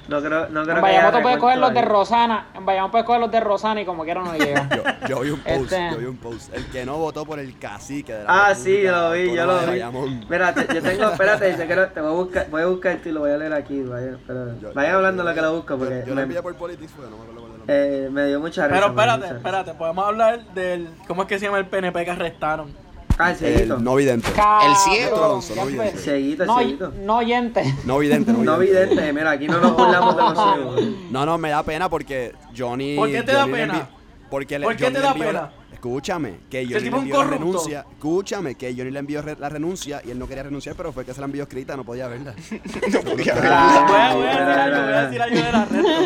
no creo, no creo En Bayamón puedes coger los de. Rosana, en Bayamón puedes coger los de Rosana y como quiera no llega. Yo, yo vi un post, Este- yo vi un post. El que no votó por el cacique de la Ah, República sí, yo lo vi, yo lo vi. Mira, te- yo tengo, espérate, yo quiero, te voy a buscar, voy a buscar esto y lo voy a leer aquí, vaya, pero, Yo- vayan hablando lo que lo busco Yo, porque yo lo me, envié por Politics, fue, no me acuerdo cuál eh, me dio mucha risa. Pero espérate, espérate, podemos hablar del. ¿Cómo es que se llama el PNP que arrestaron? Ah, el no vidente. El ciego. No vidente. el No, no oyente. No vidente, no No vidente. vidente, mira, aquí no nos burlamos de los ciegos. No, no, me da pena porque Johnny. ¿Por qué te da Johnny pena? envi- Porque le, ¿Por qué Johnny te le da pena? la- Escúchame, que Johnny le envió la renuncia. Escúchame, que Johnny le envió la renuncia y él no quería renunciar, pero fue que se la envió escrita, no podía verla. No podía Voy a, voy a decir algo, mira, voy a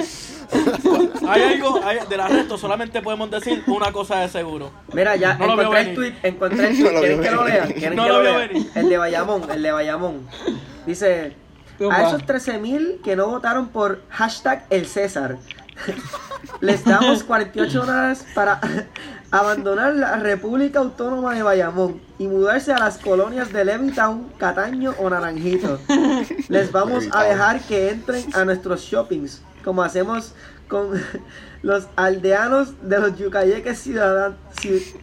Hay algo, hay- del arresto solamente podemos decir una cosa de seguro. Mira, ya No lo veo encontré el tweet, encontré el tweet, No ¿quieren que lo lean? ¿Quieren No que lo lo veo lean? venir. El de Bayamón, el de Bayamón. Dice, a esos 13.000 que no votaron por hashtag el César, les damos 48 horas para abandonar la República Autónoma de Bayamón y mudarse a las colonias de Levittown, Cataño o Naranjito. Les vamos a dejar que entren a nuestros shoppings, como hacemos con los aldeanos de los yucayeques ciudadan- ci-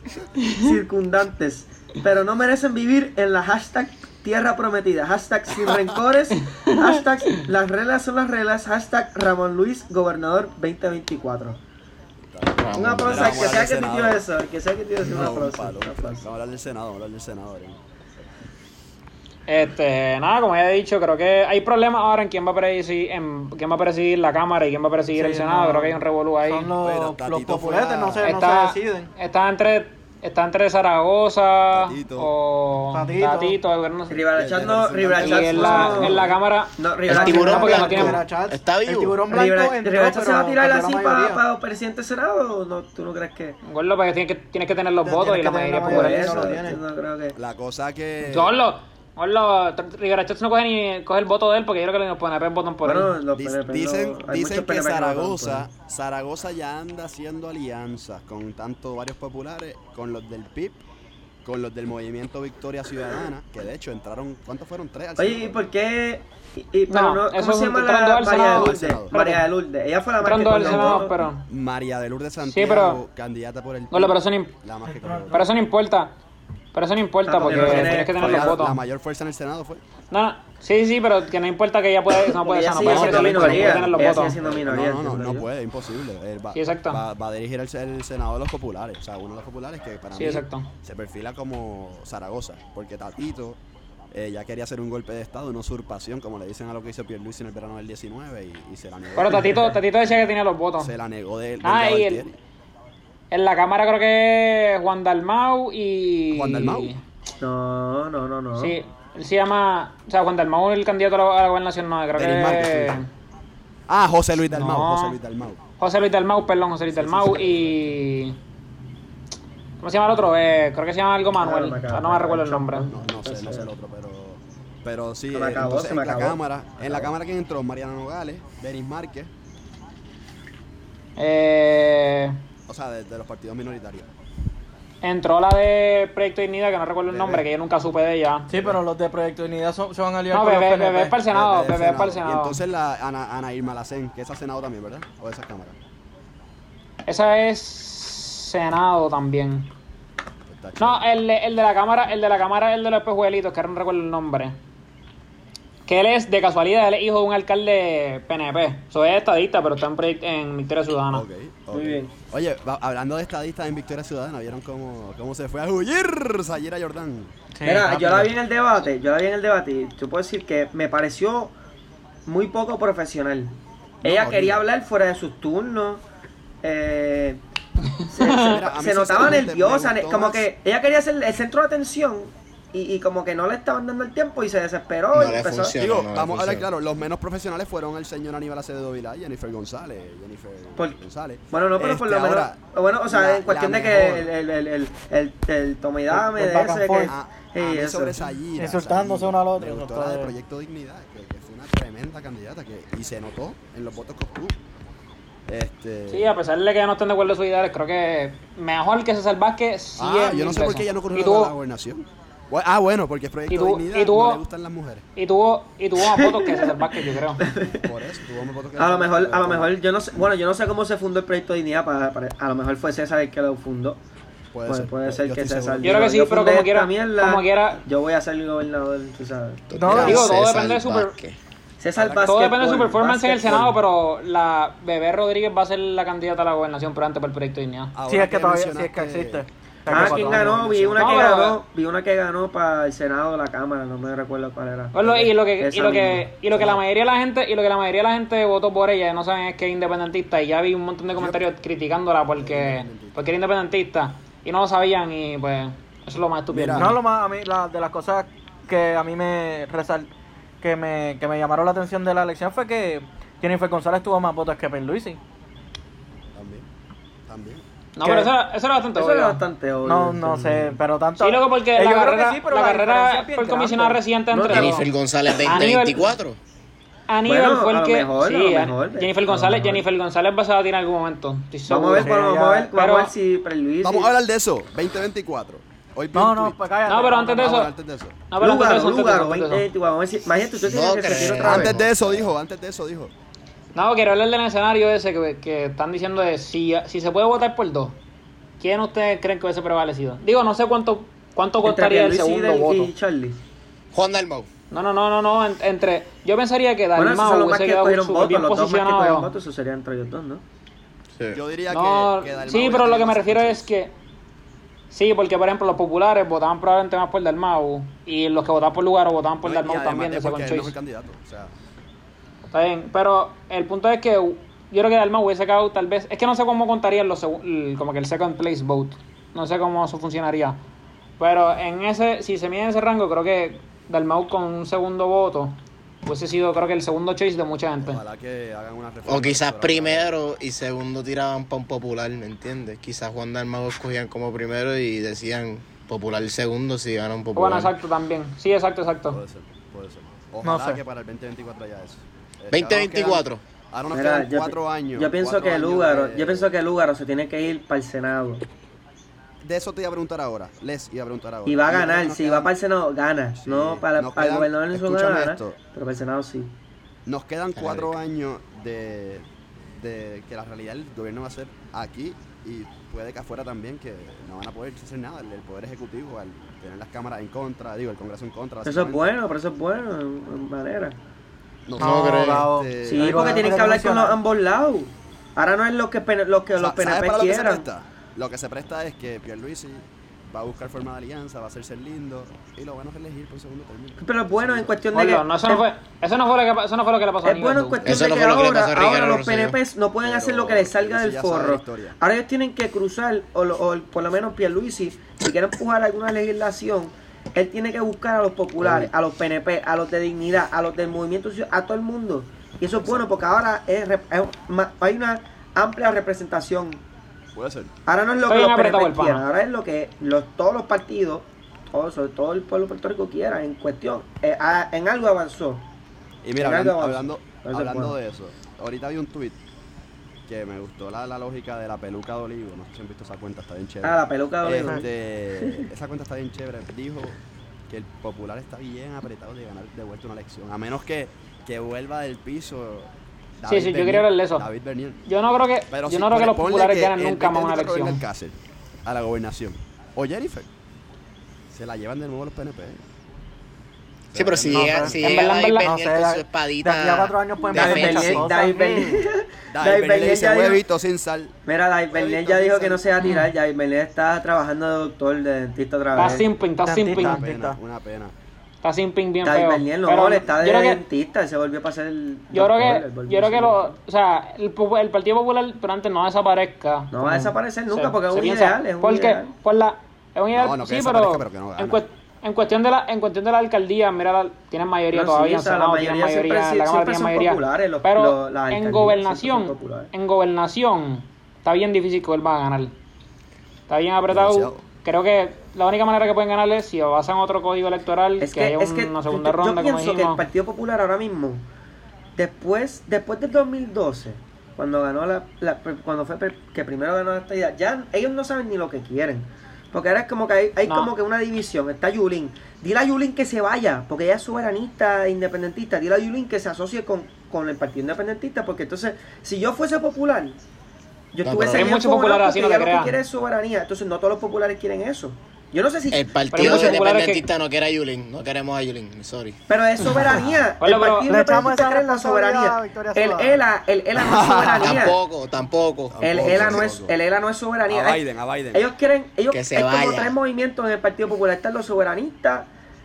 circundantes. Pero no merecen vivir en la hashtag tierra prometida, hashtag sin rencores, hashtag las reglas son las reglas, hashtag Ramón Luis, gobernador 2024. Un aplauso que vamos sea que Senado. tuiteó eso, que sea que tuiteó eso, un No, un aplauso. Vamos a hablar del Senado, vamos a hablar del Senado. ahora. Este, nada, como ya he dicho, creo que hay problemas ahora en quién va a presidir, en quién va a presidir la Cámara y quién va a presidir Sí, el Senado. no. creo que hay un revolú ahí. Son los, Pero los populetes, no se, no está, se deciden. está entre está entre Zaragoza Tatito. o Tatito. Tatito, no sé. Ribarachat no, Ribarachat en la, no- en la Cámara No, El Ribarachat tiburón no, porque no blanco tiene- Rivera Chat- está El vivo. tiburón blanco entró, se va a tirar así para mayoría. presidente del Senado o no? ¿Tú no crees que? Gordo, porque tienes que, tienes que tener los votos y la mayoría la popular. no tiene. no. La cosa que. Gordo, Gordo, Rivera no coge ni coge el voto de él porque yo creo que los PNP votan por Bueno, él. los Dis- PNP no- dicen dicen que no Zaragoza, él. Zaragoza ya anda haciendo alianzas con tanto varios populares, con los del PIB, con los del Movimiento Victoria Ciudadana, que de hecho entraron, ¿cuántos fueron? Tres al Oye, ¿y por qué? Y, y- pero No, no, eso ¿Cómo es se llama la María de. Lourdes? María de Lourdes. Ella fue la más que Senado, pero... María de Lourdes Sí, Santiago, pero- candidata por el Gordo, pero eso no, pero eso no importa. Pero eso no importa porque tienes que tener los votos. la mayor fuerza en el Senado fue. No, no, sí, sí, pero que no importa que ella puede, no puede, Ella sigue puede siendo minoría. No, no, no, puede, imposible. Él va, Sí, exacto. Va, va a dirigir el, el Senado de los populares, o sea, uno de los populares que para Sí, mí exacto. se perfila como Zaragoza, porque Tatito eh, ya quería hacer un golpe de Estado, una usurpación, como le dicen a lo que hizo Pierluisi en el verano del 19 y, y se la negó. Pero Tatito, Tatito decía que tenía los votos. Se la negó de, del Ah, y el- En la cámara creo que es Juan Dalmau y... ¿Juan Dalmau? No, no, no, no. Sí, él se llama... O sea, Juan Dalmau es el candidato a la, a la gobernación, no, creo Denis Márquez, que... Ah, José Luis Dalmau, No. José Luis Dalmau. José Luis Dalmau, perdón, José Luis Dalmau y... ¿Cómo se llama el otro? Eh, creo que se llama algo Manuel. Ah, Ah, no me recuerdo el nombre. No, no sé, no sé el otro, pero pero sí, Se me eh, acabó, entonces se me en la cámara, en la cámara quién entró Mariana Nogales, Denis Márquez, Eh, o sea, de, de los partidos minoritarios. entró la de Proyecto Dignidad, que no recuerdo el Bebé. nombre, que yo nunca supe de ella. Sí, pero los de Proyecto Unidad son- se van a liar No, con los bebé, PNP. bebé es para el Senado, Del bebé es para el Y Senado. entonces la Ana, Ana Irma Lacén, que esa Senado también, ¿verdad? O esa Cámara. Esa es Senado también. No, el de, el de la cámara, el de la cámara, el de los espejuelitos, que ahora no recuerdo el nombre. Que él es, de casualidad, él es hijo de un alcalde PNP. Soy estadista, pero está en, Victoria Ciudadana. Ok, ok. Muy bien. Oye, hablando de estadistas en Victoria Ciudadana, ¿vieron cómo, cómo se fue a huir Sayira Jordan? Sí, Mira, rápido. yo la vi en el debate, yo la vi en el debate y te puedo decir que me pareció muy poco profesional. Ella quería hablar fuera de sus turnos. eh, se, se- Mira, se notaba nerviosa, como más- que ella quería ser el centro de atención y, y como que no le estaban dando el tiempo y se desesperó No y le empezó. funciona. Digo, no le vamos a hablar claro, los menos profesionales fueron el señor Aníbal Acevedo Vilá y Jennifer González. Jennifer Por- González. Bueno, no, pero por lo Este, menos. bueno, o sea, la- en cuestión de mejor. que el, el, el, el, el, el toma y dame El de ese que. A, a sí, mí eso. sobre Sayira. Insultándose Sayira, uno al otro, Me eso gustó está la de. Proyecto Dignidad, que, que fue una tremenda candidata que, y se notó en los votos que obtuvo. Este, Sí, a pesar de que no estén de acuerdo en sus ideales, creo que mejor que César Vázquez ah, yo no sé por qué ella no corrió a la gobernación. Ah, bueno, porque es Proyecto Y tuvo- Dignidad, y tuvo- no le gustan las mujeres. y tuvo, y tuvo más votos que César Vázquez, yo creo. Por eso, tuvo más votos que A lo mejor, a lo mejor, yo no sé, bueno, yo no sé cómo se fundó el proyecto de Dignidad, para, para- a lo mejor fue César el que lo fundó. Puede, Puede, ser, puede ser yo que César seguro. Yo creo que sí, pero como quiera- mierda, como quiera- yo voy a ser gobernador, tú sabes. No, digo, todo César depende de su. César Todo Vázquez. Todo depende de su performance en el Senado, pero la Bebé Rodríguez va a ser la candidata a la gobernación, pero antes para el proyecto de dignidad. Ahora Sí, es que todavía, sí es que existe. Ah, ¿quién ganó? Vi una No, que pero- ganó, vi una que ganó para el Senado de la Cámara, no me recuerdo cuál era. Bueno, y lo que, y lo que, y lo que la mayoría de la gente, y lo que la mayoría de la gente votó por ella, no saben es que es independentista, y ya vi un montón de comentarios criticándola porque, porque era independentista, y no lo sabían, y pues, eso es lo más estúpido. Mira. No, lo más, a mí, la, de las cosas que a mí me resal que me, que me llamaron la atención de la elección fue que Jennifer González tuvo más votos que. También, también. No, pero eso era, eso era bastante Eso era obvio. bastante obvio. No, no sé, pero tanto. Sí, loco, porque Eh, la yo creo que carrera, sí, pero la la diferencia carrera bien por comisionada grande. residente No, entre Jennifer González Aníbal- 2024. Aníbal Bueno, fue el lo que. mejor, a sí, lo mejor. Jennifer González, mejor. Jennifer González va a salir en algún momento. Estoy Vamos a ver, seguro. Vamos a ver, vamos a ver si Preluis. Vamos a hablar de eso, 2024. Hoy vi No, un no, tweet. pues cállate. No, pero antes de eso. hablar antes de eso. No, pero antes de Lúgaro, eso, antes de eso, Lúgaro, antes de eso. 2024. Vamos a ver si. Imagínate, tú tienes No que repetir creo. otra vez. Antes de eso dijo, antes de eso dijo. No, quiero hablar del escenario ese que, que están diciendo de si, si se puede votar por dos. ¿Quién ustedes creen que hubiese prevalecido? Digo, no sé cuánto cuánto costaría el y segundo Del- voto. y Charlie. Juan Dalmau. No, no, no, no, no. en- entre. Yo pensaría que Dalmau hubiese que quedado votos, bien los dos más que cogieron posicionado. votos, eso sería entre ellos dos, ¿no? Sí. Yo diría No, que, que Dalmau sí, pero lo que me refiero es que. Sí, porque por ejemplo los populares votaban probablemente más por Dalmau. Y los que votaban por Lugaro votaban por No, y Dalmau también, de Second Choice. candidato. O sea, Está bien, pero el punto es que yo creo que Dalmau hubiese quedado tal vez. Es que no sé cómo contarían los como que el second place vote. No sé cómo eso funcionaría. Pero en ese, si se mide en ese rango, creo que Dalmau con un segundo voto hubiese sido, creo que el segundo choice de mucha gente. ojalá que hagan una reforma. O quizás primero y segundo tiraban para un popular, ¿me entiendes? Quizás Juan Dalmau escogían como primero y decían popular segundo si ganan un popular. Bueno, exacto, también. Sí, exacto, exacto. Puede ser, puede ser. No Ojalá sé. que para el 2024 haya eso. Este, 2024. Ahora nos Mira, quedan yo, cuatro años. yo pienso que años Lúgaro, de- yo pienso que Lúgaro se tiene que ir para el Senado. De eso te iba a preguntar ahora. Les iba a preguntar ahora. Y va a ganar, si quedan- va para el Senado, gana. Sí, no para, para el quedan- gobernador en su escúchame gana, esto. pero para el Senado sí. Nos quedan cuatro años de, de que la realidad el gobierno va a ser aquí y puede que afuera también que no van a poder hacer nada. El, el poder ejecutivo al tener las cámaras en contra, digo, el Congreso en contra. Eso es bueno, pero eso es bueno en, en manera. No, creo. Este, Sí, porque tienen que hablar con los, ambos lados. Ahora no es lo que, pene- lo que los sa- ¿sabes PNP para lo que se quieran. presta? Lo que se presta es que Pierluisi va a buscar forma de alianza, va a hacerse lindo y lo van a reelegir por segundo término. Pero es bueno en cuestión de que... no, eso, no fue, eso, no fue lo que, eso no fue lo que le pasó a Es bueno en cuestión de que ahora, ahora los Rosselló. PNP no pueden hacer lo que les salga del forro. Ahora ellos tienen que cruzar, o, lo- o por lo menos Pierluisi, si quiere empujar alguna legislación, él tiene que buscar a los populares, a los PNP, a los de dignidad, a los del movimiento social, a todo el mundo. Y eso es bueno porque ahora es es hay una amplia representación. Puede ser. Ahora no es lo que los PNP quieran, ahora es lo que los, todos los partidos, todos, sobre todo el pueblo de Puerto Rico quiera en cuestión. Eh, a- en algo avanzó. Y mira, En algo hablando, avanzó. hablando, bueno. de eso, ahorita vi un tweet me gustó la, la lógica de la peluca de Olivo. No sé si han visto esa cuenta, está bien chévere. Ah, la peluca de Olivo. Este, esa cuenta está bien chévere. Dijo que el popular está bien apretado de ganar de vuelta una elección. A menos que, que vuelva del piso. Sí, sí, yo quería hablar de eso. David Bernier. Yo no creo que, Pero yo sí, no creo que los populares ganen nunca más una 2024 venga elección. Cáceres a la gobernación. O Jennifer. Se la llevan de nuevo los PNP. Sí, pero si No, llega, si en llega David no Bernier sé, con da- su espadita. de aquí a cuatro años pueden David pasar muchas cosas. David Bernier. David Bernier dice huevito sin sal. Mira, David Bernier ya dijo que no se va a tirar. David Bernier está trabajando de doctor, de dentista otra Está vez. simping, está simping. Una pena, una pena. Está simping bien David feo. Bernier no, Pero está de que, dentista, se volvió para ser el yo creo que, yo creo que lo, o sea, el, el Partido Popular pero antes no desaparezca. No va a desaparecer nunca porque es un ideal, es un porque, ideal. por la, es un ideal, No, no que sí, desaparezca, pero, pero que no gana. En, cuest- en cuestión de la, en cuestión de la alcaldía, mira, la- tienen mayoría No, sí, todavía, o sea, la tienen mayoría siempre la Cámara son mayoría. populares los- pero los- las en gobernación, en gobernación, está bien difícil que vuelvan a ganar. Está bien apretado. Demasiado. Creo que la única manera que pueden ganar es si basan otro código electoral, Es que, que, haya es que una yo- segunda yo, ronda, como pienso que el. Partido Popular ahora mismo, después, después del 2012, cuando ganó la, la- cuando fue que primero ganó la estadía, ya ellos no saben ni lo que quieren. Porque ahora es como que hay, hay No. como que una división. Está Yulín. Dile a Yulín que se vaya, porque ella es soberanista, e independentista. Dile a Yulín que se asocie con, con el Partido Independentista, porque entonces, si yo fuese popular, yo No, estuviese así, no te lo que quiere es soberanía. Entonces, no todos los populares quieren eso. Yo no sé si... El partido independentista no quiere a Yulín. No queremos a Yulín, sorry. Pero es soberanía. El partido independentista cree en la soberanía. El. ELA, el ELA no es soberanía. Tampoco, tampoco. El ELA no es, el ELA no es soberanía. A Biden, a Biden. Ellos quieren, ellos Que se hay como tres movimientos en el Partido Popular. Están los soberanistas,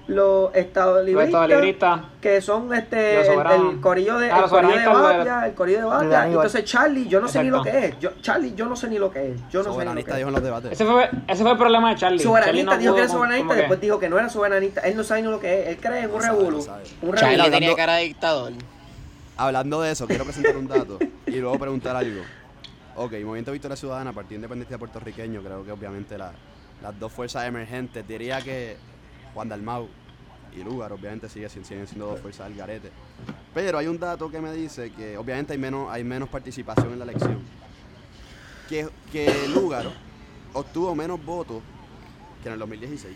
los estados Los estados libristas. que son este el, corillo de, Ah, el corillo de Batia, el corillo de Batia. Entonces Charlie, yo no sé ni lo que es. Yo, Charlie, yo no sé ni lo que es. Yo no sé ni lo Soberanista que dijo es. en los debates. Ese fue, ese fue el problema de Charlie. Charlie Soberanista no dijo que era soberanista, que- después dijo que no era soberanista. Él no sabe ni lo que es. Él cree en un revuelo. no Charlie tenía cara de dictador. Hablando de eso, quiero presentar un dato y luego preguntar algo. Ok, Movimiento Victoria Ciudadana, Partido Independiente Puertorriqueño, creo que obviamente la- las dos fuerzas emergentes. Diría que Juan Dalmau y Lugar, obviamente, sigue, siguen siendo dos fuerzas del garete. Pero hay un dato que me dice que obviamente hay menos, hay menos participación en la elección. Que, que Lugaro obtuvo menos votos que en el 2016.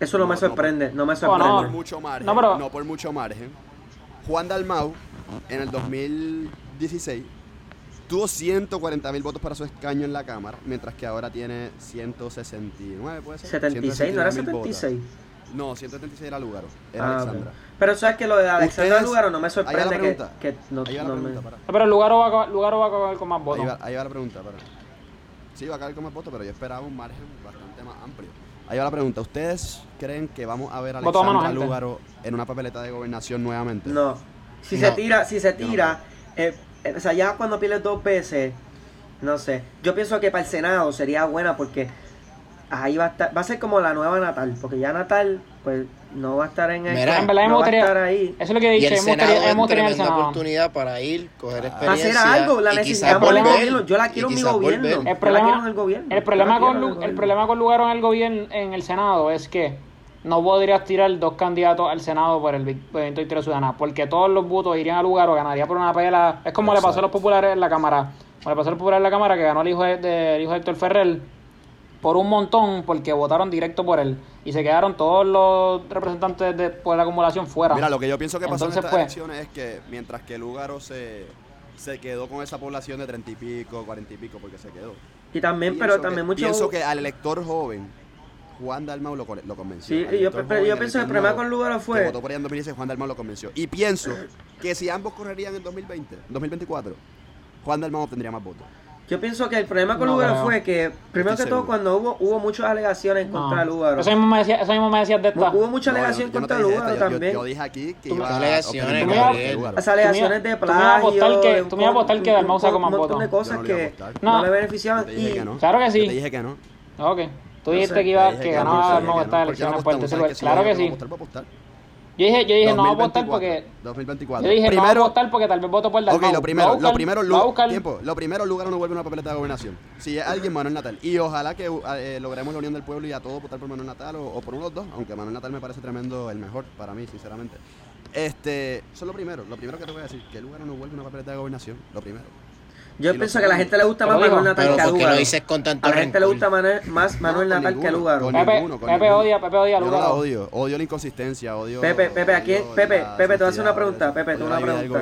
Eso no, No, me no, sorprende. No me sorprende. no. por mucho margen. No, No, pero- por mucho margen. Juan Dalmau, en el 2016, tuvo 140 mil votos para su escaño en la Cámara, mientras que ahora tiene 169, ¿puede ser? 76, ¿no era 169.000 votos. 76? No, 176 era Lugaro, era Ah, Alexandra. Pero sabes que lo de Alexandra Ustedes- Lugaro no me ahí va la sorprende que, no, Ahí va la no me- pregunta, para. Pero el lugar va a acabar, Lugaro va a acabar con más votos. Ahí va, ahí va la pregunta, para. Sí, va a caer con más votos, pero yo esperaba un margen bastante más amplio. Ahí va la pregunta. ¿Ustedes creen que vamos a ver a mano, Alexandra gente. Lugaro en una papeleta de gobernación nuevamente? No. Si No. se tira, si se no tira, eh, eh, o sea, ya cuando pierdes dos veces, no sé. Yo pienso que para el Senado sería buena porque ahí va a estar, va a ser como la nueva Natal, porque ya Natal, pues, no va a estar en el, Mira, En no va a estar ahí. Eso es lo que he Y dicho. el hemos tenido- Senado. oportunidad para ir, coger experiencia. Hacer algo, la necesitamos en el gobierno. Yo la quiero en mi gobierno. volver. El Yo la problema, quiero en el gobierno. el problema con el problema con Lugaro en el gobierno en el Senado es que no podrías tirar dos candidatos al Senado por el Movimiento Victoria Ciudadana, porque todos los votos irían a Lugaro, ganaría por una pela. Es como le pasó a los populares en la Cámara. Como le pasó a los populares en la Cámara que ganó el hijo de, de- el hijo de Héctor Ferrer por un montón porque votaron directo por él y se quedaron todos los representantes de por la acumulación fuera. Mira, lo que yo pienso que pasó Entonces, en estas pues- elecciones es que mientras que Lugaro se, se quedó con esa población de 30 y pico, 40 y pico, porque se quedó. Y también, Pienso pero que- también mucho. Pienso que al elector joven, Juan Dalmau lo, co- lo convenció. Sí, yo, elector pero joven, yo pienso que el problema con Lugaro Que fue. votó por ella en 2016, Juan Dalmau lo convenció. Y pienso que si ambos correrían en 2020, 2024, Juan Dalmau obtendría más votos. Yo pienso que el problema con No Lugaro creo. fue que, primero que Estoy todo, seguro. cuando hubo, hubo muchas alegaciones No. contra de Lugaro. Eso mismo me decía, eso mismo me decías de esta. Hubo mucha No, yo- alegación yo no contra Lugaro esto, yo- yo- también. Yo, dije aquí que iba ¿Qué a alegaciones, que. Las alegaciones de plagio, que- de un tú me ibas a apostar que un- Dalmau saca un más montón votos. de cosas Yo no le iba a que no, No. le beneficiaban. Yo que no. Claro que Yo sí. te dije que no. Ok. Tú dijiste que que no, ganaba Dalmau que estas no. ¿Por qué no elecciones que si Claro yo que no sí. Yo dije, yo dije no voy a votar 2024, porque. 2024. Yo dije no voy a primero, votar porque tal vez voto por Dalmau. Ok, lo primero, lo buscar, primero, lo voy a Lu- buscar. tiempo, lo primero, Lugaro no vuelve una papeleta de gobernación. Si es alguien, Manuel Natal. Y ojalá que eh, logremos la unión del pueblo y a todos votar por Manuel Natal o, o por uno de los dos, aunque Manuel Natal me parece tremendo, el mejor para mí, sinceramente. Este, eso es lo primero, lo primero que te voy a decir, que Lugaro no vuelve una papeleta de gobernación, lo primero. Yo pienso que a la gente le gusta más Manuel Natal que a Lugaro. A la gente le gusta más Manuel Natal que a Lugaro. Pepe, odia, Pepe odia a Lugaro. Yo la odio, odio la inconsistencia, odio... Pepe, Pepe, aquí, Pepe, Pepe, te voy a hacer una pregunta, Pepe, te una pregunta.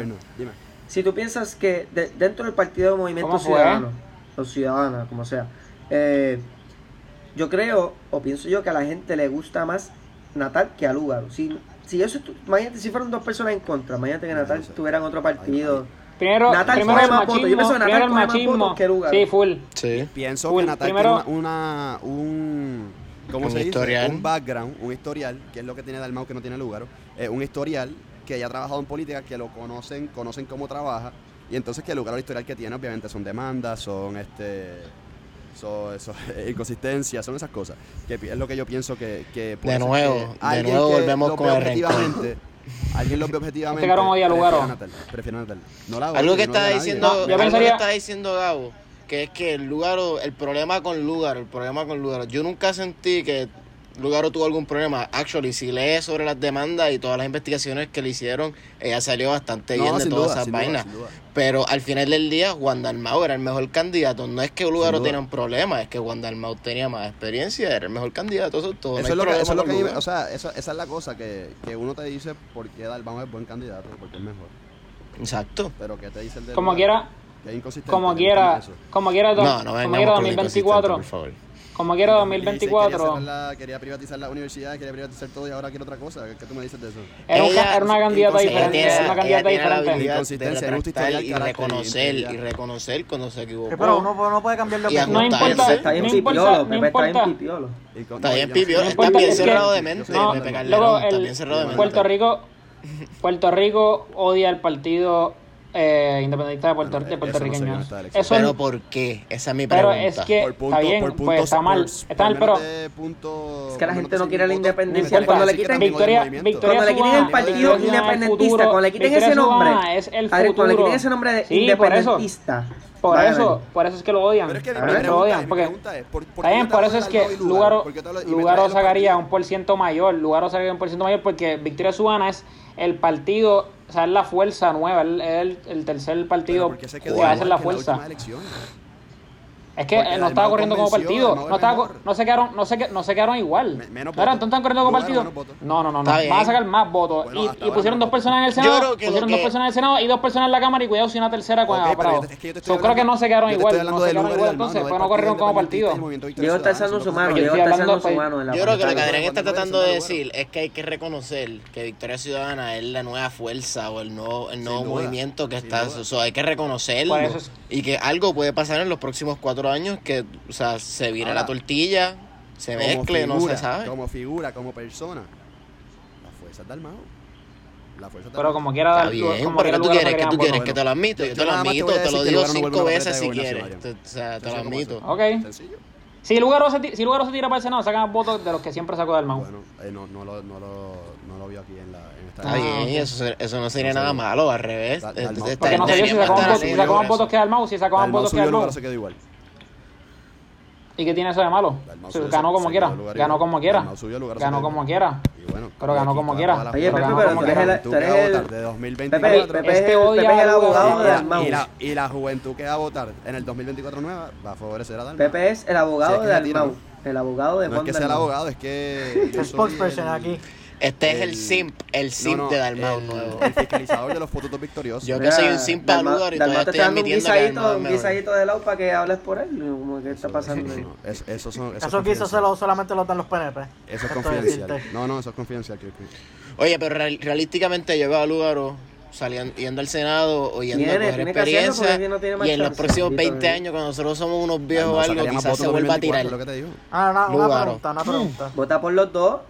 Si tú piensas que dentro del partido de Movimiento Ciudadano, o Ciudadana, como sea, eh, yo creo, o pienso yo, que a la gente le gusta más Natal que a Lugaro. Si, si eso, imagínate si fueron dos personas en contra, imagínate que Natal no, no, no, tuvieran otro partido... Primero, primero el machismo, Yo pienso que Natal el machismo. Que lugar. Sí, full. Pienso que Natal primero, tiene una, un ¿cómo se dice? Un background, un historial, que es lo que tiene Dalmau que no tiene lugar. Un historial que haya trabajado en política, que lo conocen, conocen cómo trabaja. Y entonces que el lugar o historial que tiene, obviamente, son demandas, son este son, son inconsistencias, son esas cosas. Es lo que yo pienso que, De nuevo, de nuevo volvemos con el rencor. Alguien los ve objetivamente. Este cabrón odia lugar. Prefiero Natal. No la odio, Algo que está diciendo, nadie. pensaría... que está diciendo Gabo, que es que el lugar, el problema con lugar, el problema con lugar. Yo nunca sentí que Lugaro tuvo algún problema. Actually, si lees sobre las demandas y todas las investigaciones que le hicieron, ella salió bastante no, bien de todas esas vainas. Pero al final del día, Juan Dalmau era el mejor candidato. No es que Lugaro tenía un problema, es que Juan Dalmau tenía más experiencia, era el mejor candidato. Eso, todo. eso es lo que, O sea, esa es la cosa que, que uno te dice por qué Dalmau es buen candidato, porque es mejor. Exacto. Pero ¿qué te dice el de Como quiera. Que inconsistente. Como quiera. Como quiera. No, no como quiera 2024. Por favor como quiero 2024. Quería, quería, privatizar la universidad, quería privatizar todo y ahora quiero otra cosa. ¿Qué tú me dices de eso? Era, ella, una, era una candidata diferente. Era una candidata diferente. La y, y reconocer, y, reconocer cuando se equivocó. Pero uno no puede cambiar de opinión. No importa. Está bien pipiolo, Pepe está bien pipiolo. Está bien pipiolo, está bien cerrado de mente. Pepe Calderón, está bien cerrado de mente. Puerto Rico, Puerto Rico odia al partido eh, independentista de Puerto, bueno, de puertorriqueños. No eso pero ¿por qué? Esa es mi pregunta. Pero es que por punto, está bien, por punto, pues está mal. Por, está mal, pero. Punto, es que la gente no quiere la independencia. Cuando le quitan Victoria, Victoria cuando le quiten el partido independentista, cuando le quiten ese nombre. cuando le quiten ese nombre de independentista. Por eso, por eso es que lo odian. Pero es que lo odian, porque, pregunta es, ¿por, por eso es que Lugaro, Lugaro, sacaría un por ciento mayor, Lugaro sacaría un por ciento mayor porque Victoria Subana es el partido, o sea, es la fuerza nueva, es el, el, tercer partido que va ser la fuerza. La es que eh, no estaba corriendo como partido. No, estaba, no, se quedaron, no, se, no se quedaron igual. Me, menos no corriendo como partido. No, no, no. no. Van a sacar más votos. Y, pusieron dos personas en el Senado. Pusieron dos personas en el Senado y dos personas en la Cámara. Y cuidado si una tercera cuando okay, yo, es que yo te hablando, creo que no se quedaron igual. Entonces, pues no corrieron como partido. Yo está alzando su mano. Yo creo que lo pues que Adrián está tratando de decir es que hay que reconocer que Victoria Ciudadana es la nueva fuerza o el nuevo movimiento que está. Hay que reconocerlo. Y que algo puede pasar en los próximos cuatro años que, o sea, se vire la tortilla, se mezcle, no se sabe. Como figura, como persona. La fuerza del mago. La fuerza del Pero como quiera dar bien, como pero tú quieres? que tú quieres? ¿Que te lo admito? Yo, te lo admito, te, lo digo cinco veces si quieres. o sea, te lo admito. Ok. Si Lugaro, se, si Lugaro se tira para el Senado, sacan votos de los que siempre sacó del MAU. Bueno, eh, no, no, lo, no, lo, no lo vio aquí en, la, en. Está bien, ah, eso, eso no sería nada malo, al revés. Este Porque no sé si sacó más votos que del MAU. Si sacó más votos que del MAU. ¿Y qué tiene eso de malo? Se ganó como quiera. Ganó como quiera. Ganó como quiera. Pero ganó como quiera. Oye, Pepe, pero tú eres el... de 2024. Este este Pepe, es el abogado de Dalmaus. Y la juventud que va a votar en el 2024 nueva va a favorecer a Dalmaus. Pepe es el abogado de Dalmaus. El abogado de Juan No es que sea el abogado, es que... El spokesperson aquí. Este es el simp, el simp de Dalmau nuevo. El fiscalizador de los futuros victoriosos. Yo que soy un simp paludo y todavía estoy admitiendo un guisadito, un de lado para que hables por él. Como que está pasando. No, eso, eso, eso, solamente lo dan los PNP. Eso es confidencial. No, no, eso es confidencial. Oye, pero realísticamente yo veo a Lugaro saliendo, yendo al Senado o yendo tiene, a coger experiencia. Y en los próximos 20 años, cuando nosotros somos unos viejos o algo, quizás se vuelva a tirar. Ah, no, una pregunta, una pregunta. Vota por los dos.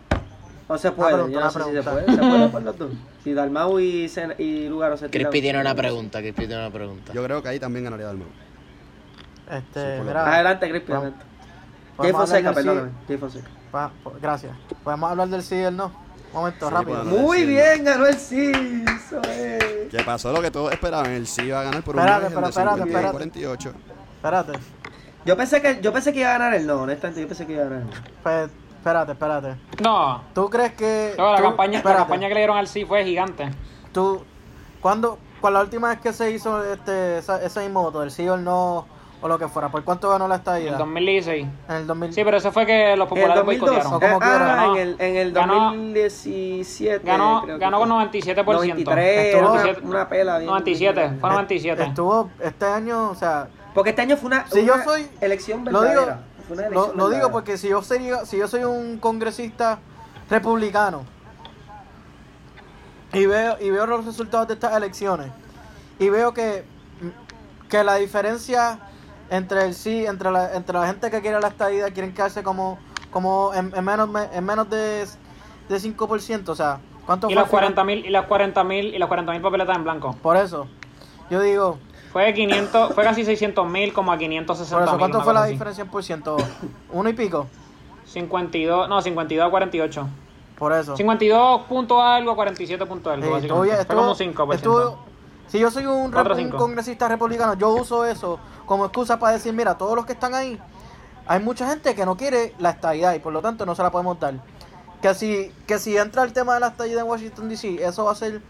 No se puede, yo no sé si se puede. Se puede por los dos. Si Dalmau y, Sen y se tiran. Crispi tiene una pregunta, Crispi tiene una pregunta. Yo creo que ahí también ganaría Dalmau. Este, adelante, Crispi, adelante. Jay Fonseca, perdóname. Jay Fonseca. Gracias. Podemos hablar del sí y el no. Un momento, rápido. Muy bien, ganó el sí. Eso es. ¿Qué pasó? Lo que todos esperaban. El sí iba a ganar por un espérate, espérate, 48. Espérate. Yo pensé, que, yo pensé que iba a ganar el no, honestamente. Yo pensé que iba a ganar el no. Pues, espérate, espérate. No. ¿Tú crees que.? No, la, tú, campaña, que le dieron al sí fue gigante. ¿Tú. ¿Cuándo.? ¿Cuál la última vez que se hizo este, esa, ese mismo voto, el sí o el no, o lo que fuera? ¿Por cuánto ganó la estadía? En el 2016. En el 2000... Sí, pero eso fue que los populares boicotearon. O eh, en, el, en el 2017. Ganó, ganó con 97%. 93, estuvo, una, una pela. Bien, 97, fue 97. Estuvo este año, o sea. Porque este año fue una, si yo soy, elección verdadera. Fue una lo, digo porque si yo sería, si yo soy un congresista republicano y veo, y veo los resultados de estas elecciones y veo que, que la diferencia entre el sí, entre la, entre la gente que quiere la estadía, quieren quedarse como, como en, en menos, en menos de, de 5%, o sea, ¿cuánto Y fue las al final? 40.000 y las 40.000 y las 40.000 papeletas en blanco. Por eso, yo digo, Fue 500, fue casi 600.000 como a por 560.000. eso, ¿cuánto fue la así. diferencia en por ciento? ¿Uno y pico? 52, no, 52 a 48. Por eso. 52 punto algo a 47 punto algo, Sí, estuvo Fue como 5%. estuvo- si yo soy un, Cuatro rep- o un cinco. congresista republicano, yo uso eso como excusa para decir, mira, todos los que están ahí, hay mucha gente que no quiere la estadidad y por lo tanto no se la podemos dar. Que si, que si entra el tema de la estadidad en Washington DC, eso va a ser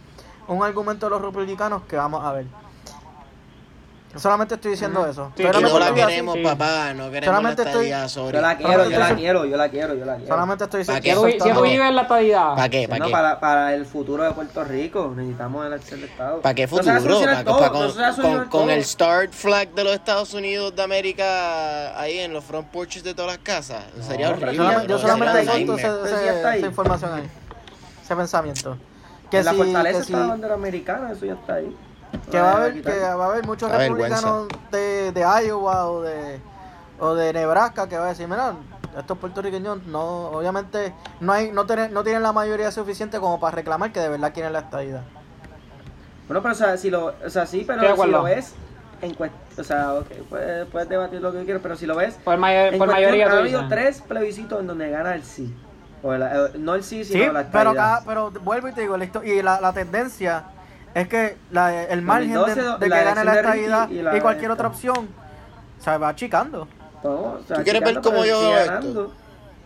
un argumento de los republicanos que vamos a ver. Solamente estoy diciendo eso. Sí, Y Solamente no la estoy así- queremos, papá. No queremos Solamente la estoy- estadía, sorry. Yo la quiero, yo la quiero, yo la quiero, yo la quiero. Solamente estoy si soltando- tú vives en la estadidad, ¿Para qué? ¿Para No, qué? para, para el futuro de Puerto Rico necesitamos el acción de Estado. ¿Para qué futuro? solucionar ¿Para- todo, para no con, el start flag de los Estados Unidos de América ahí en los front porches de todas las casas? Sería horrible. Solamente- yo solamente ahí. esa información ahí. Ese pensamiento. Que En la fortaleza que está la bandera americana, eso ya está ahí. Que va a haber que va a haber muchos republicanos de, de Iowa o de o de Nebraska que va a decir mira estos puertorriqueños no obviamente no hay no tienen no tienen la mayoría suficiente como para reclamar que de verdad quieren la estadidad Bueno, pero o sea, si lo, o sea, sí, pero si lo ves en o sea, ok, puedes, puedes debatir lo que quieras, pero si lo ves, por, mayor- en por mayoría ha habido tres plebiscitos en donde gana el sí. O el- eh, no el sí, sino sí la pero estadidad. cada, pero vuelvo y te digo y la, la tendencia es que la- el margen de, 2012, de la que gane la estadidad y cualquier esta. otra opción se va achicando Todo, o sea, ¿Tú quieres ver cómo pero yo veo esto?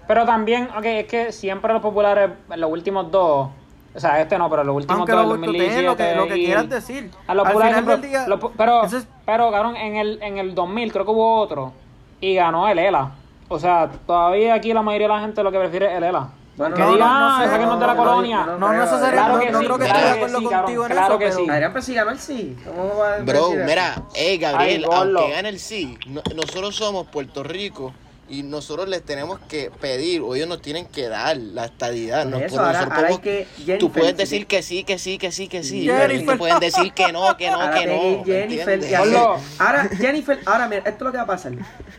Pero también, ok, es que siempre los populares, en los últimos dos, o sea, este no, pero los últimos aunque dos, lo el tú tengas lo que, 2017 lo que quieras decir A los al populares final del día pero, es- pero, cabrón, en el, en el 2000 creo que hubo otro y ganó el ELA. O sea, todavía aquí la mayoría de la gente lo que prefiere es el ELA. Bueno, que no, diga, no, no ah, sé, que no es de la no, no, colonia. No, no, eso sería, Claro no, que no sí, creo que claro esté de acuerdo sí, contigo en claro eso, que pero sí. Adrián, pero si ganó el sí. ¿Cómo va a Bro, mira, hey Gabriel, Ay, aunque gane el sí, no- nosotros somos Puerto Rico y nosotros les tenemos que pedir o ellos nos tienen que dar la estadidad. Por eso, ahora- nosotros ahora podemos- que tú Jennifer, puedes si decir te- que sí, que sí, que sí, que sí. Jennifer. pero ellos pueden decir que no, que no, ahora que no. Jennifer y hace- ahora Jennifer, ahora mira, esto es lo que va a pasar.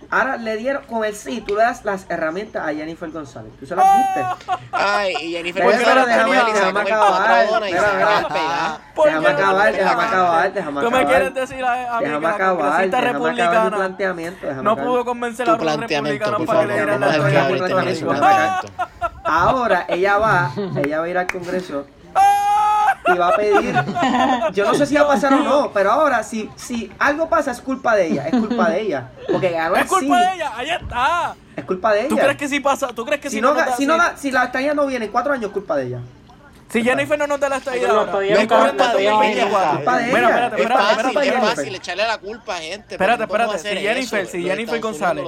Ahora le dieron con el sí, tú le das las herramientas a Jennifer González. Tú se las diste. Ay, y Jennifer Pero déjame, González a déjame comer acabar. y se Mira, va a mira. quedar pegada. ¿Por Déjame acabar, te déjame acabar, déjame Tú me acabar. quieres decir a, mí que Déjame la acabar, déjame acabar republicana planteamiento. déjame no acabar. pudo convencer a los planteamiento, por favor, vamos a su planteamiento. Ahora ella va, ella va a ir al Congreso y va a pedir. Yo no sé si va a pasar o no, pero ahora si, si algo pasa es culpa de ella, es culpa de ella. Porque ganó el Es culpa sí, de ella, ahí está. es culpa de ella. ¿Tú crees que si pasa? ¿Tú crees que si, si no, da- si, no si- da- si la estadía no viene en cuatro años, es culpa de ella. Si Jennifer no nos da la estadía ahora, estadía estadía 2024. Culpa de Mira, ella. espérate, Es espérate, fácil, espérate, es espérate. fácil echarle la culpa a gente. Espérate, no espérate, si Jennifer, eso. si Jennifer González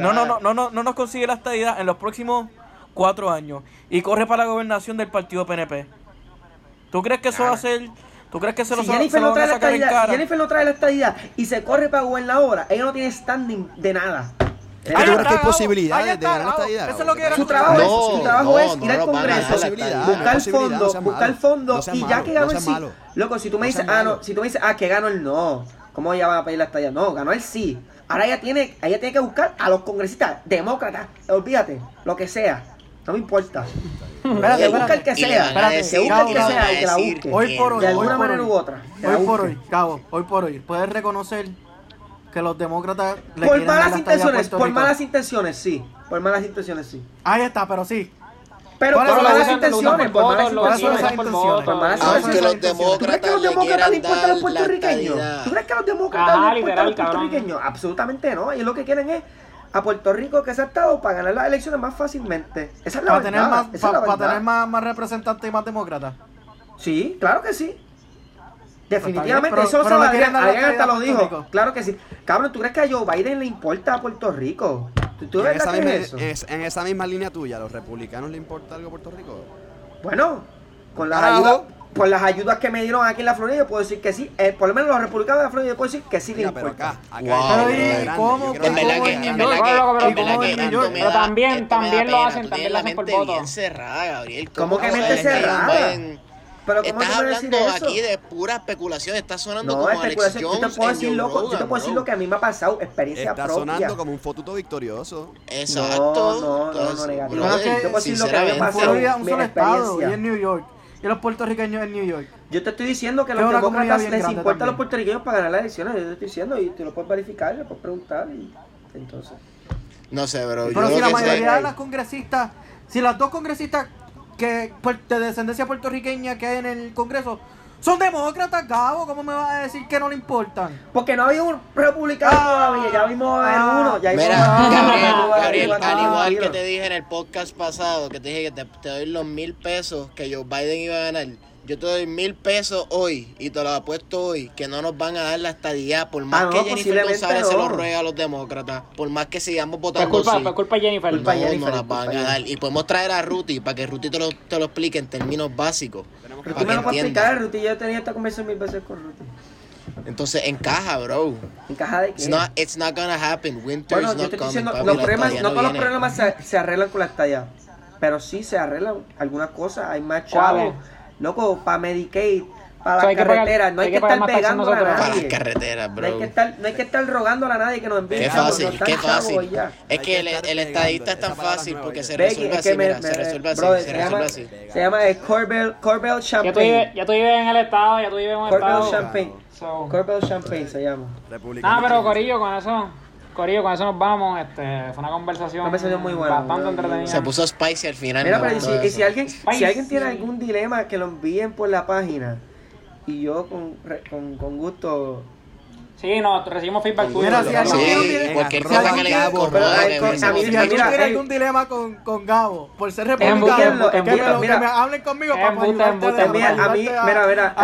no, no, no, no, no, no nos consigue la estadidad en los próximos cuatro años y corre para la gobernación del partido PNP, ¿tú crees que eso va a ser, tú crees que se lo, Si se Jennifer lo no van a trae la estadía? Jennifer no trae la estadía y se corre para gobernadora, ella no tiene standing de nada. ¿Tú crees está, que hay posibilidades de ganar la estadidad? Eso es lo que era Su trabajo, No, es, su trabajo no, es no ir al Congreso, buscar fondos, buscar fondos y ya que ganó el sí. Loco, si tú me dices, ah, no, si tú me dices, ah, que ganó el no, ¿cómo ella va a pedir la estadía? No, ganó el sí. Ahora ella tiene, ella tiene que buscar a los congresistas, demócratas, olvídate, lo que sea, no me importa. Espérate, Que busque el que sea, espérate, que busque el que sea y que la busque. Hoy por hoy, De alguna manera u otra. Hoy por hoy, Cabo, hoy por hoy, puedes reconocer que los demócratas le Por malas intenciones, por Rico. malas intenciones, sí. Por malas intenciones, sí. Ahí está, pero sí. Pero Por malas intenciones, por por malas intenciones. por intenciones. votos. Por malas Aunque intenciones. los ¿Tú crees que demócratas los le demócratas le importan a los puertorriqueños? ¿Tú crees que a los demócratas le importan a los puertorriqueños? Absolutamente no. Ellos lo que quieren es a Puerto Rico que se ha estado para ganar las elecciones más fácilmente. Esa es la Para verdad. tener, más, pa- para tener más, más representantes y más demócratas. Sí, claro que sí. Definitivamente, pero- eso pero le quieren Adrián, Adrián hasta lo dijo. Rico. Claro que sí. Cabrón, ¿tú crees que a Joe Biden le importa a Puerto Rico? ¿Tú, tú En esa, que misma, es eso? esa- en esa misma línea tuya, ¿a los republicanos les importa algo a Puerto Rico? Bueno, con las Carajo. ayudas, por las ayudas que me dieron aquí en la Florida, yo puedo decir que sí. Eh, por lo menos los republicanos de la Florida, yo puedo decir que sí les Mira, pero importa. acá, acá Wow. hay Pero gente ¿y grande, cómo- cómo en verdad que, Pero Pero también- también lo hacen, también lo hacen por voto. bien cerrada, Gabriel. ¿Cómo que mente cerrada? Pero ¿cómo estás hablando eso? aquí de pura especulación. Estás sonando No, como Alex especulación. Yo Jones te puedo decir, Joe loco, yo te puedo decir bro. lo que a mí me ha pasado, experiencia Está propia. sonando como un fotuto victorioso. Exacto. No, no, no, no, negativo. Que- Yo puedo decir lo que me ha sinceramente, pasado. Florida es un solo estado y en New York. Y los puertorriqueños en New York. Yo te estoy diciendo que a Que los demócratas les importa a los puertorriqueños para ganar las elecciones. Yo te estoy diciendo y te lo puedes verificar, le puedes preguntar y entonces. No sé, bro. Pero yo si la mayoría de las congresistas, si las dos congresistas que puer- de descendencia puertorriqueña que hay en el Congreso son demócratas, Gabo, ¿cómo me vas a decir que no le importan? Porque no había un republicano Ah, todavía, ya vimos a ver ah. uno. Ya vimos Mira, Gabriel, al igual que te dije en el podcast pasado, que te dije que te, te doy los mil pesos que Joe Biden iba a ganar, yo te doy mil pesos hoy y te los apuesto hoy que no nos van a dar la estadía por más Ah, no, que Jennifer González se no. lo ruega a los demócratas, por más que sigamos Fue votando culpa, sí, fue culpa de Jennifer. Culpa no, Jennifer, no las van a dar. Y podemos traer a Ruti para que Ruti te lo, te lo explique en términos básicos. Pero para tú me que lo puedes entiendas. explicar, Ruti. Yo he tenido esta conversación mil veces con Ruti. Entonces encaja, bro. ¿Encaja de qué? It's not, it's not gonna happen. Winter Bueno, is not coming. diciendo, papi, los problemas, no todos los problemas se, se arreglan con la estadía, pero sí se arreglan algunas cosas, hay más chavos, loco, para Medicaid, para O sea, las pagar- carreteras, no hay hay que estar pegándole a. Para las nadie. No hay, que bro. estar, no hay que estar rogándole a nadie que nos envíe Qué fácil, qué fácil. Es que que el, el pegando, estadista es tan fácil porque se resuelve es así, mira, se resuelve así, se se resuelve llama- así. Se llama Ya tú, Champagne. ya tú vives en el estado, ya tú vives en Corbell estado. Champagne. So. Corbell Champagne se llama. Nada, pero Corillo, con eso, Corillo, con eso nos vamos. Este, fue una conversación, Una conversación muy buena, bastante entretenida. Se puso spicy al final. Mira, pero si, y si alguien, si alguien tiene algún dilema, que lo envíen por la página. Y yo con, con, con gusto. Sí, no, recibimos feedback tuyo. Mira, si alguien Sí, tiene un dilema- cualquier si cosa que le incomoda, pero, a mí- Si alguien mira, tiene algún dilema con, con Gabo. Por ser republicano, que, me, hablen conmigo para ayudarte mira, a mí, mira, mira,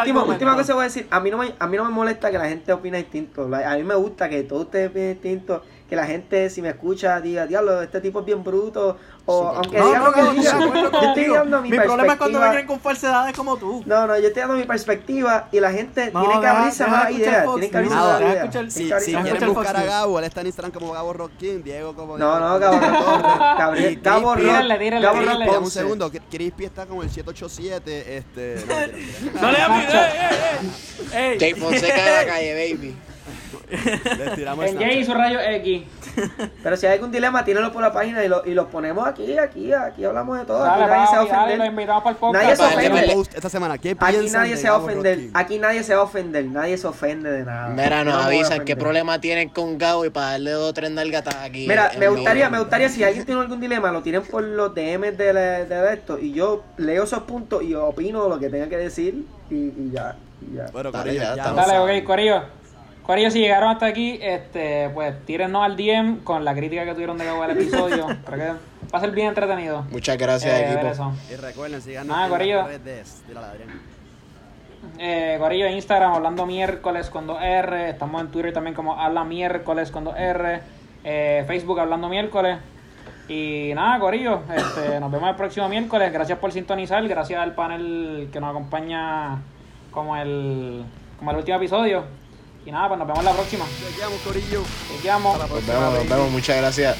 última, cosa que voy a decir, a mí no me, a mí no me molesta que la gente opine distinto, a mí me gusta que todos ustedes opinen distinto, que la gente si me escucha diga, diablo, este tipo es bien bruto, o aunque No, no, que no, acuerdo yo estoy dando mi, Mi problema es cuando vienen con falsedades como tú. No, no, yo estoy dando mi perspectiva y la gente No, tiene que abrirse más ideas, tiene que abrirse más ideas. Si, que si quieren buscar Fox a. Gabo, él está en Instagram como Gabo Rockin, Diego como No, no, Gabo, Y Gabo Crispy- Rock, Tírenle, tírenle, Gabo tírenle. Rock Espera un segundo, que Crispy está como el 787, este... no, le hables, eh, eh, eh. Jay Fonseca de la calle, baby. Les tiramos En Jay y su rayo X. Pero si hay algún dilema, tírenlo por la página y lo, y lo ponemos aquí, aquí, aquí hablamos de todo. Aquí nadie se va a papi, dale, lo ofender. invitamos para el podcast. Nadie se ofende. esta semana. ¿Qué Aquí nadie se va a ofender. Aquí nadie se va a ofender. Nadie se ofende de nada. Mira, nos no avisan qué problema tienen con Gabo y para darle dos o tres nalgatas aquí. Mira, me gustaría, me gustaría si alguien tiene algún dilema, lo tienen por los DMs de, la- de esto y yo leo esos puntos y opino lo que tenga que decir y, y ya, y ya. Bueno, Dale, Corillo, ya, ya Dale, ok, Corillo. Corillo, si llegaron hasta aquí, este, pues tírennos al DM con la crítica que tuvieron de Gabo del episodio. Creo que va a ser bien entretenido. Muchas gracias, Eh, equipo. eso. Y recuerden, síganos Ah, Corillo. Tírala, Adrián. Eh, Corillo, Instagram, hablando miércoles con 2R. Estamos en Twitter también como habla miércoles con 2R. Eh, Facebook, hablando miércoles. Y nada, Corillo, este, nos vemos el próximo miércoles. Gracias por sintonizar. Gracias al panel que nos acompaña como el, como el último episodio. Y nada, pues nos vemos la próxima. Chequeamos, Corillo. Chequeamos. Nos vemos, nos vemos. Muchas gracias.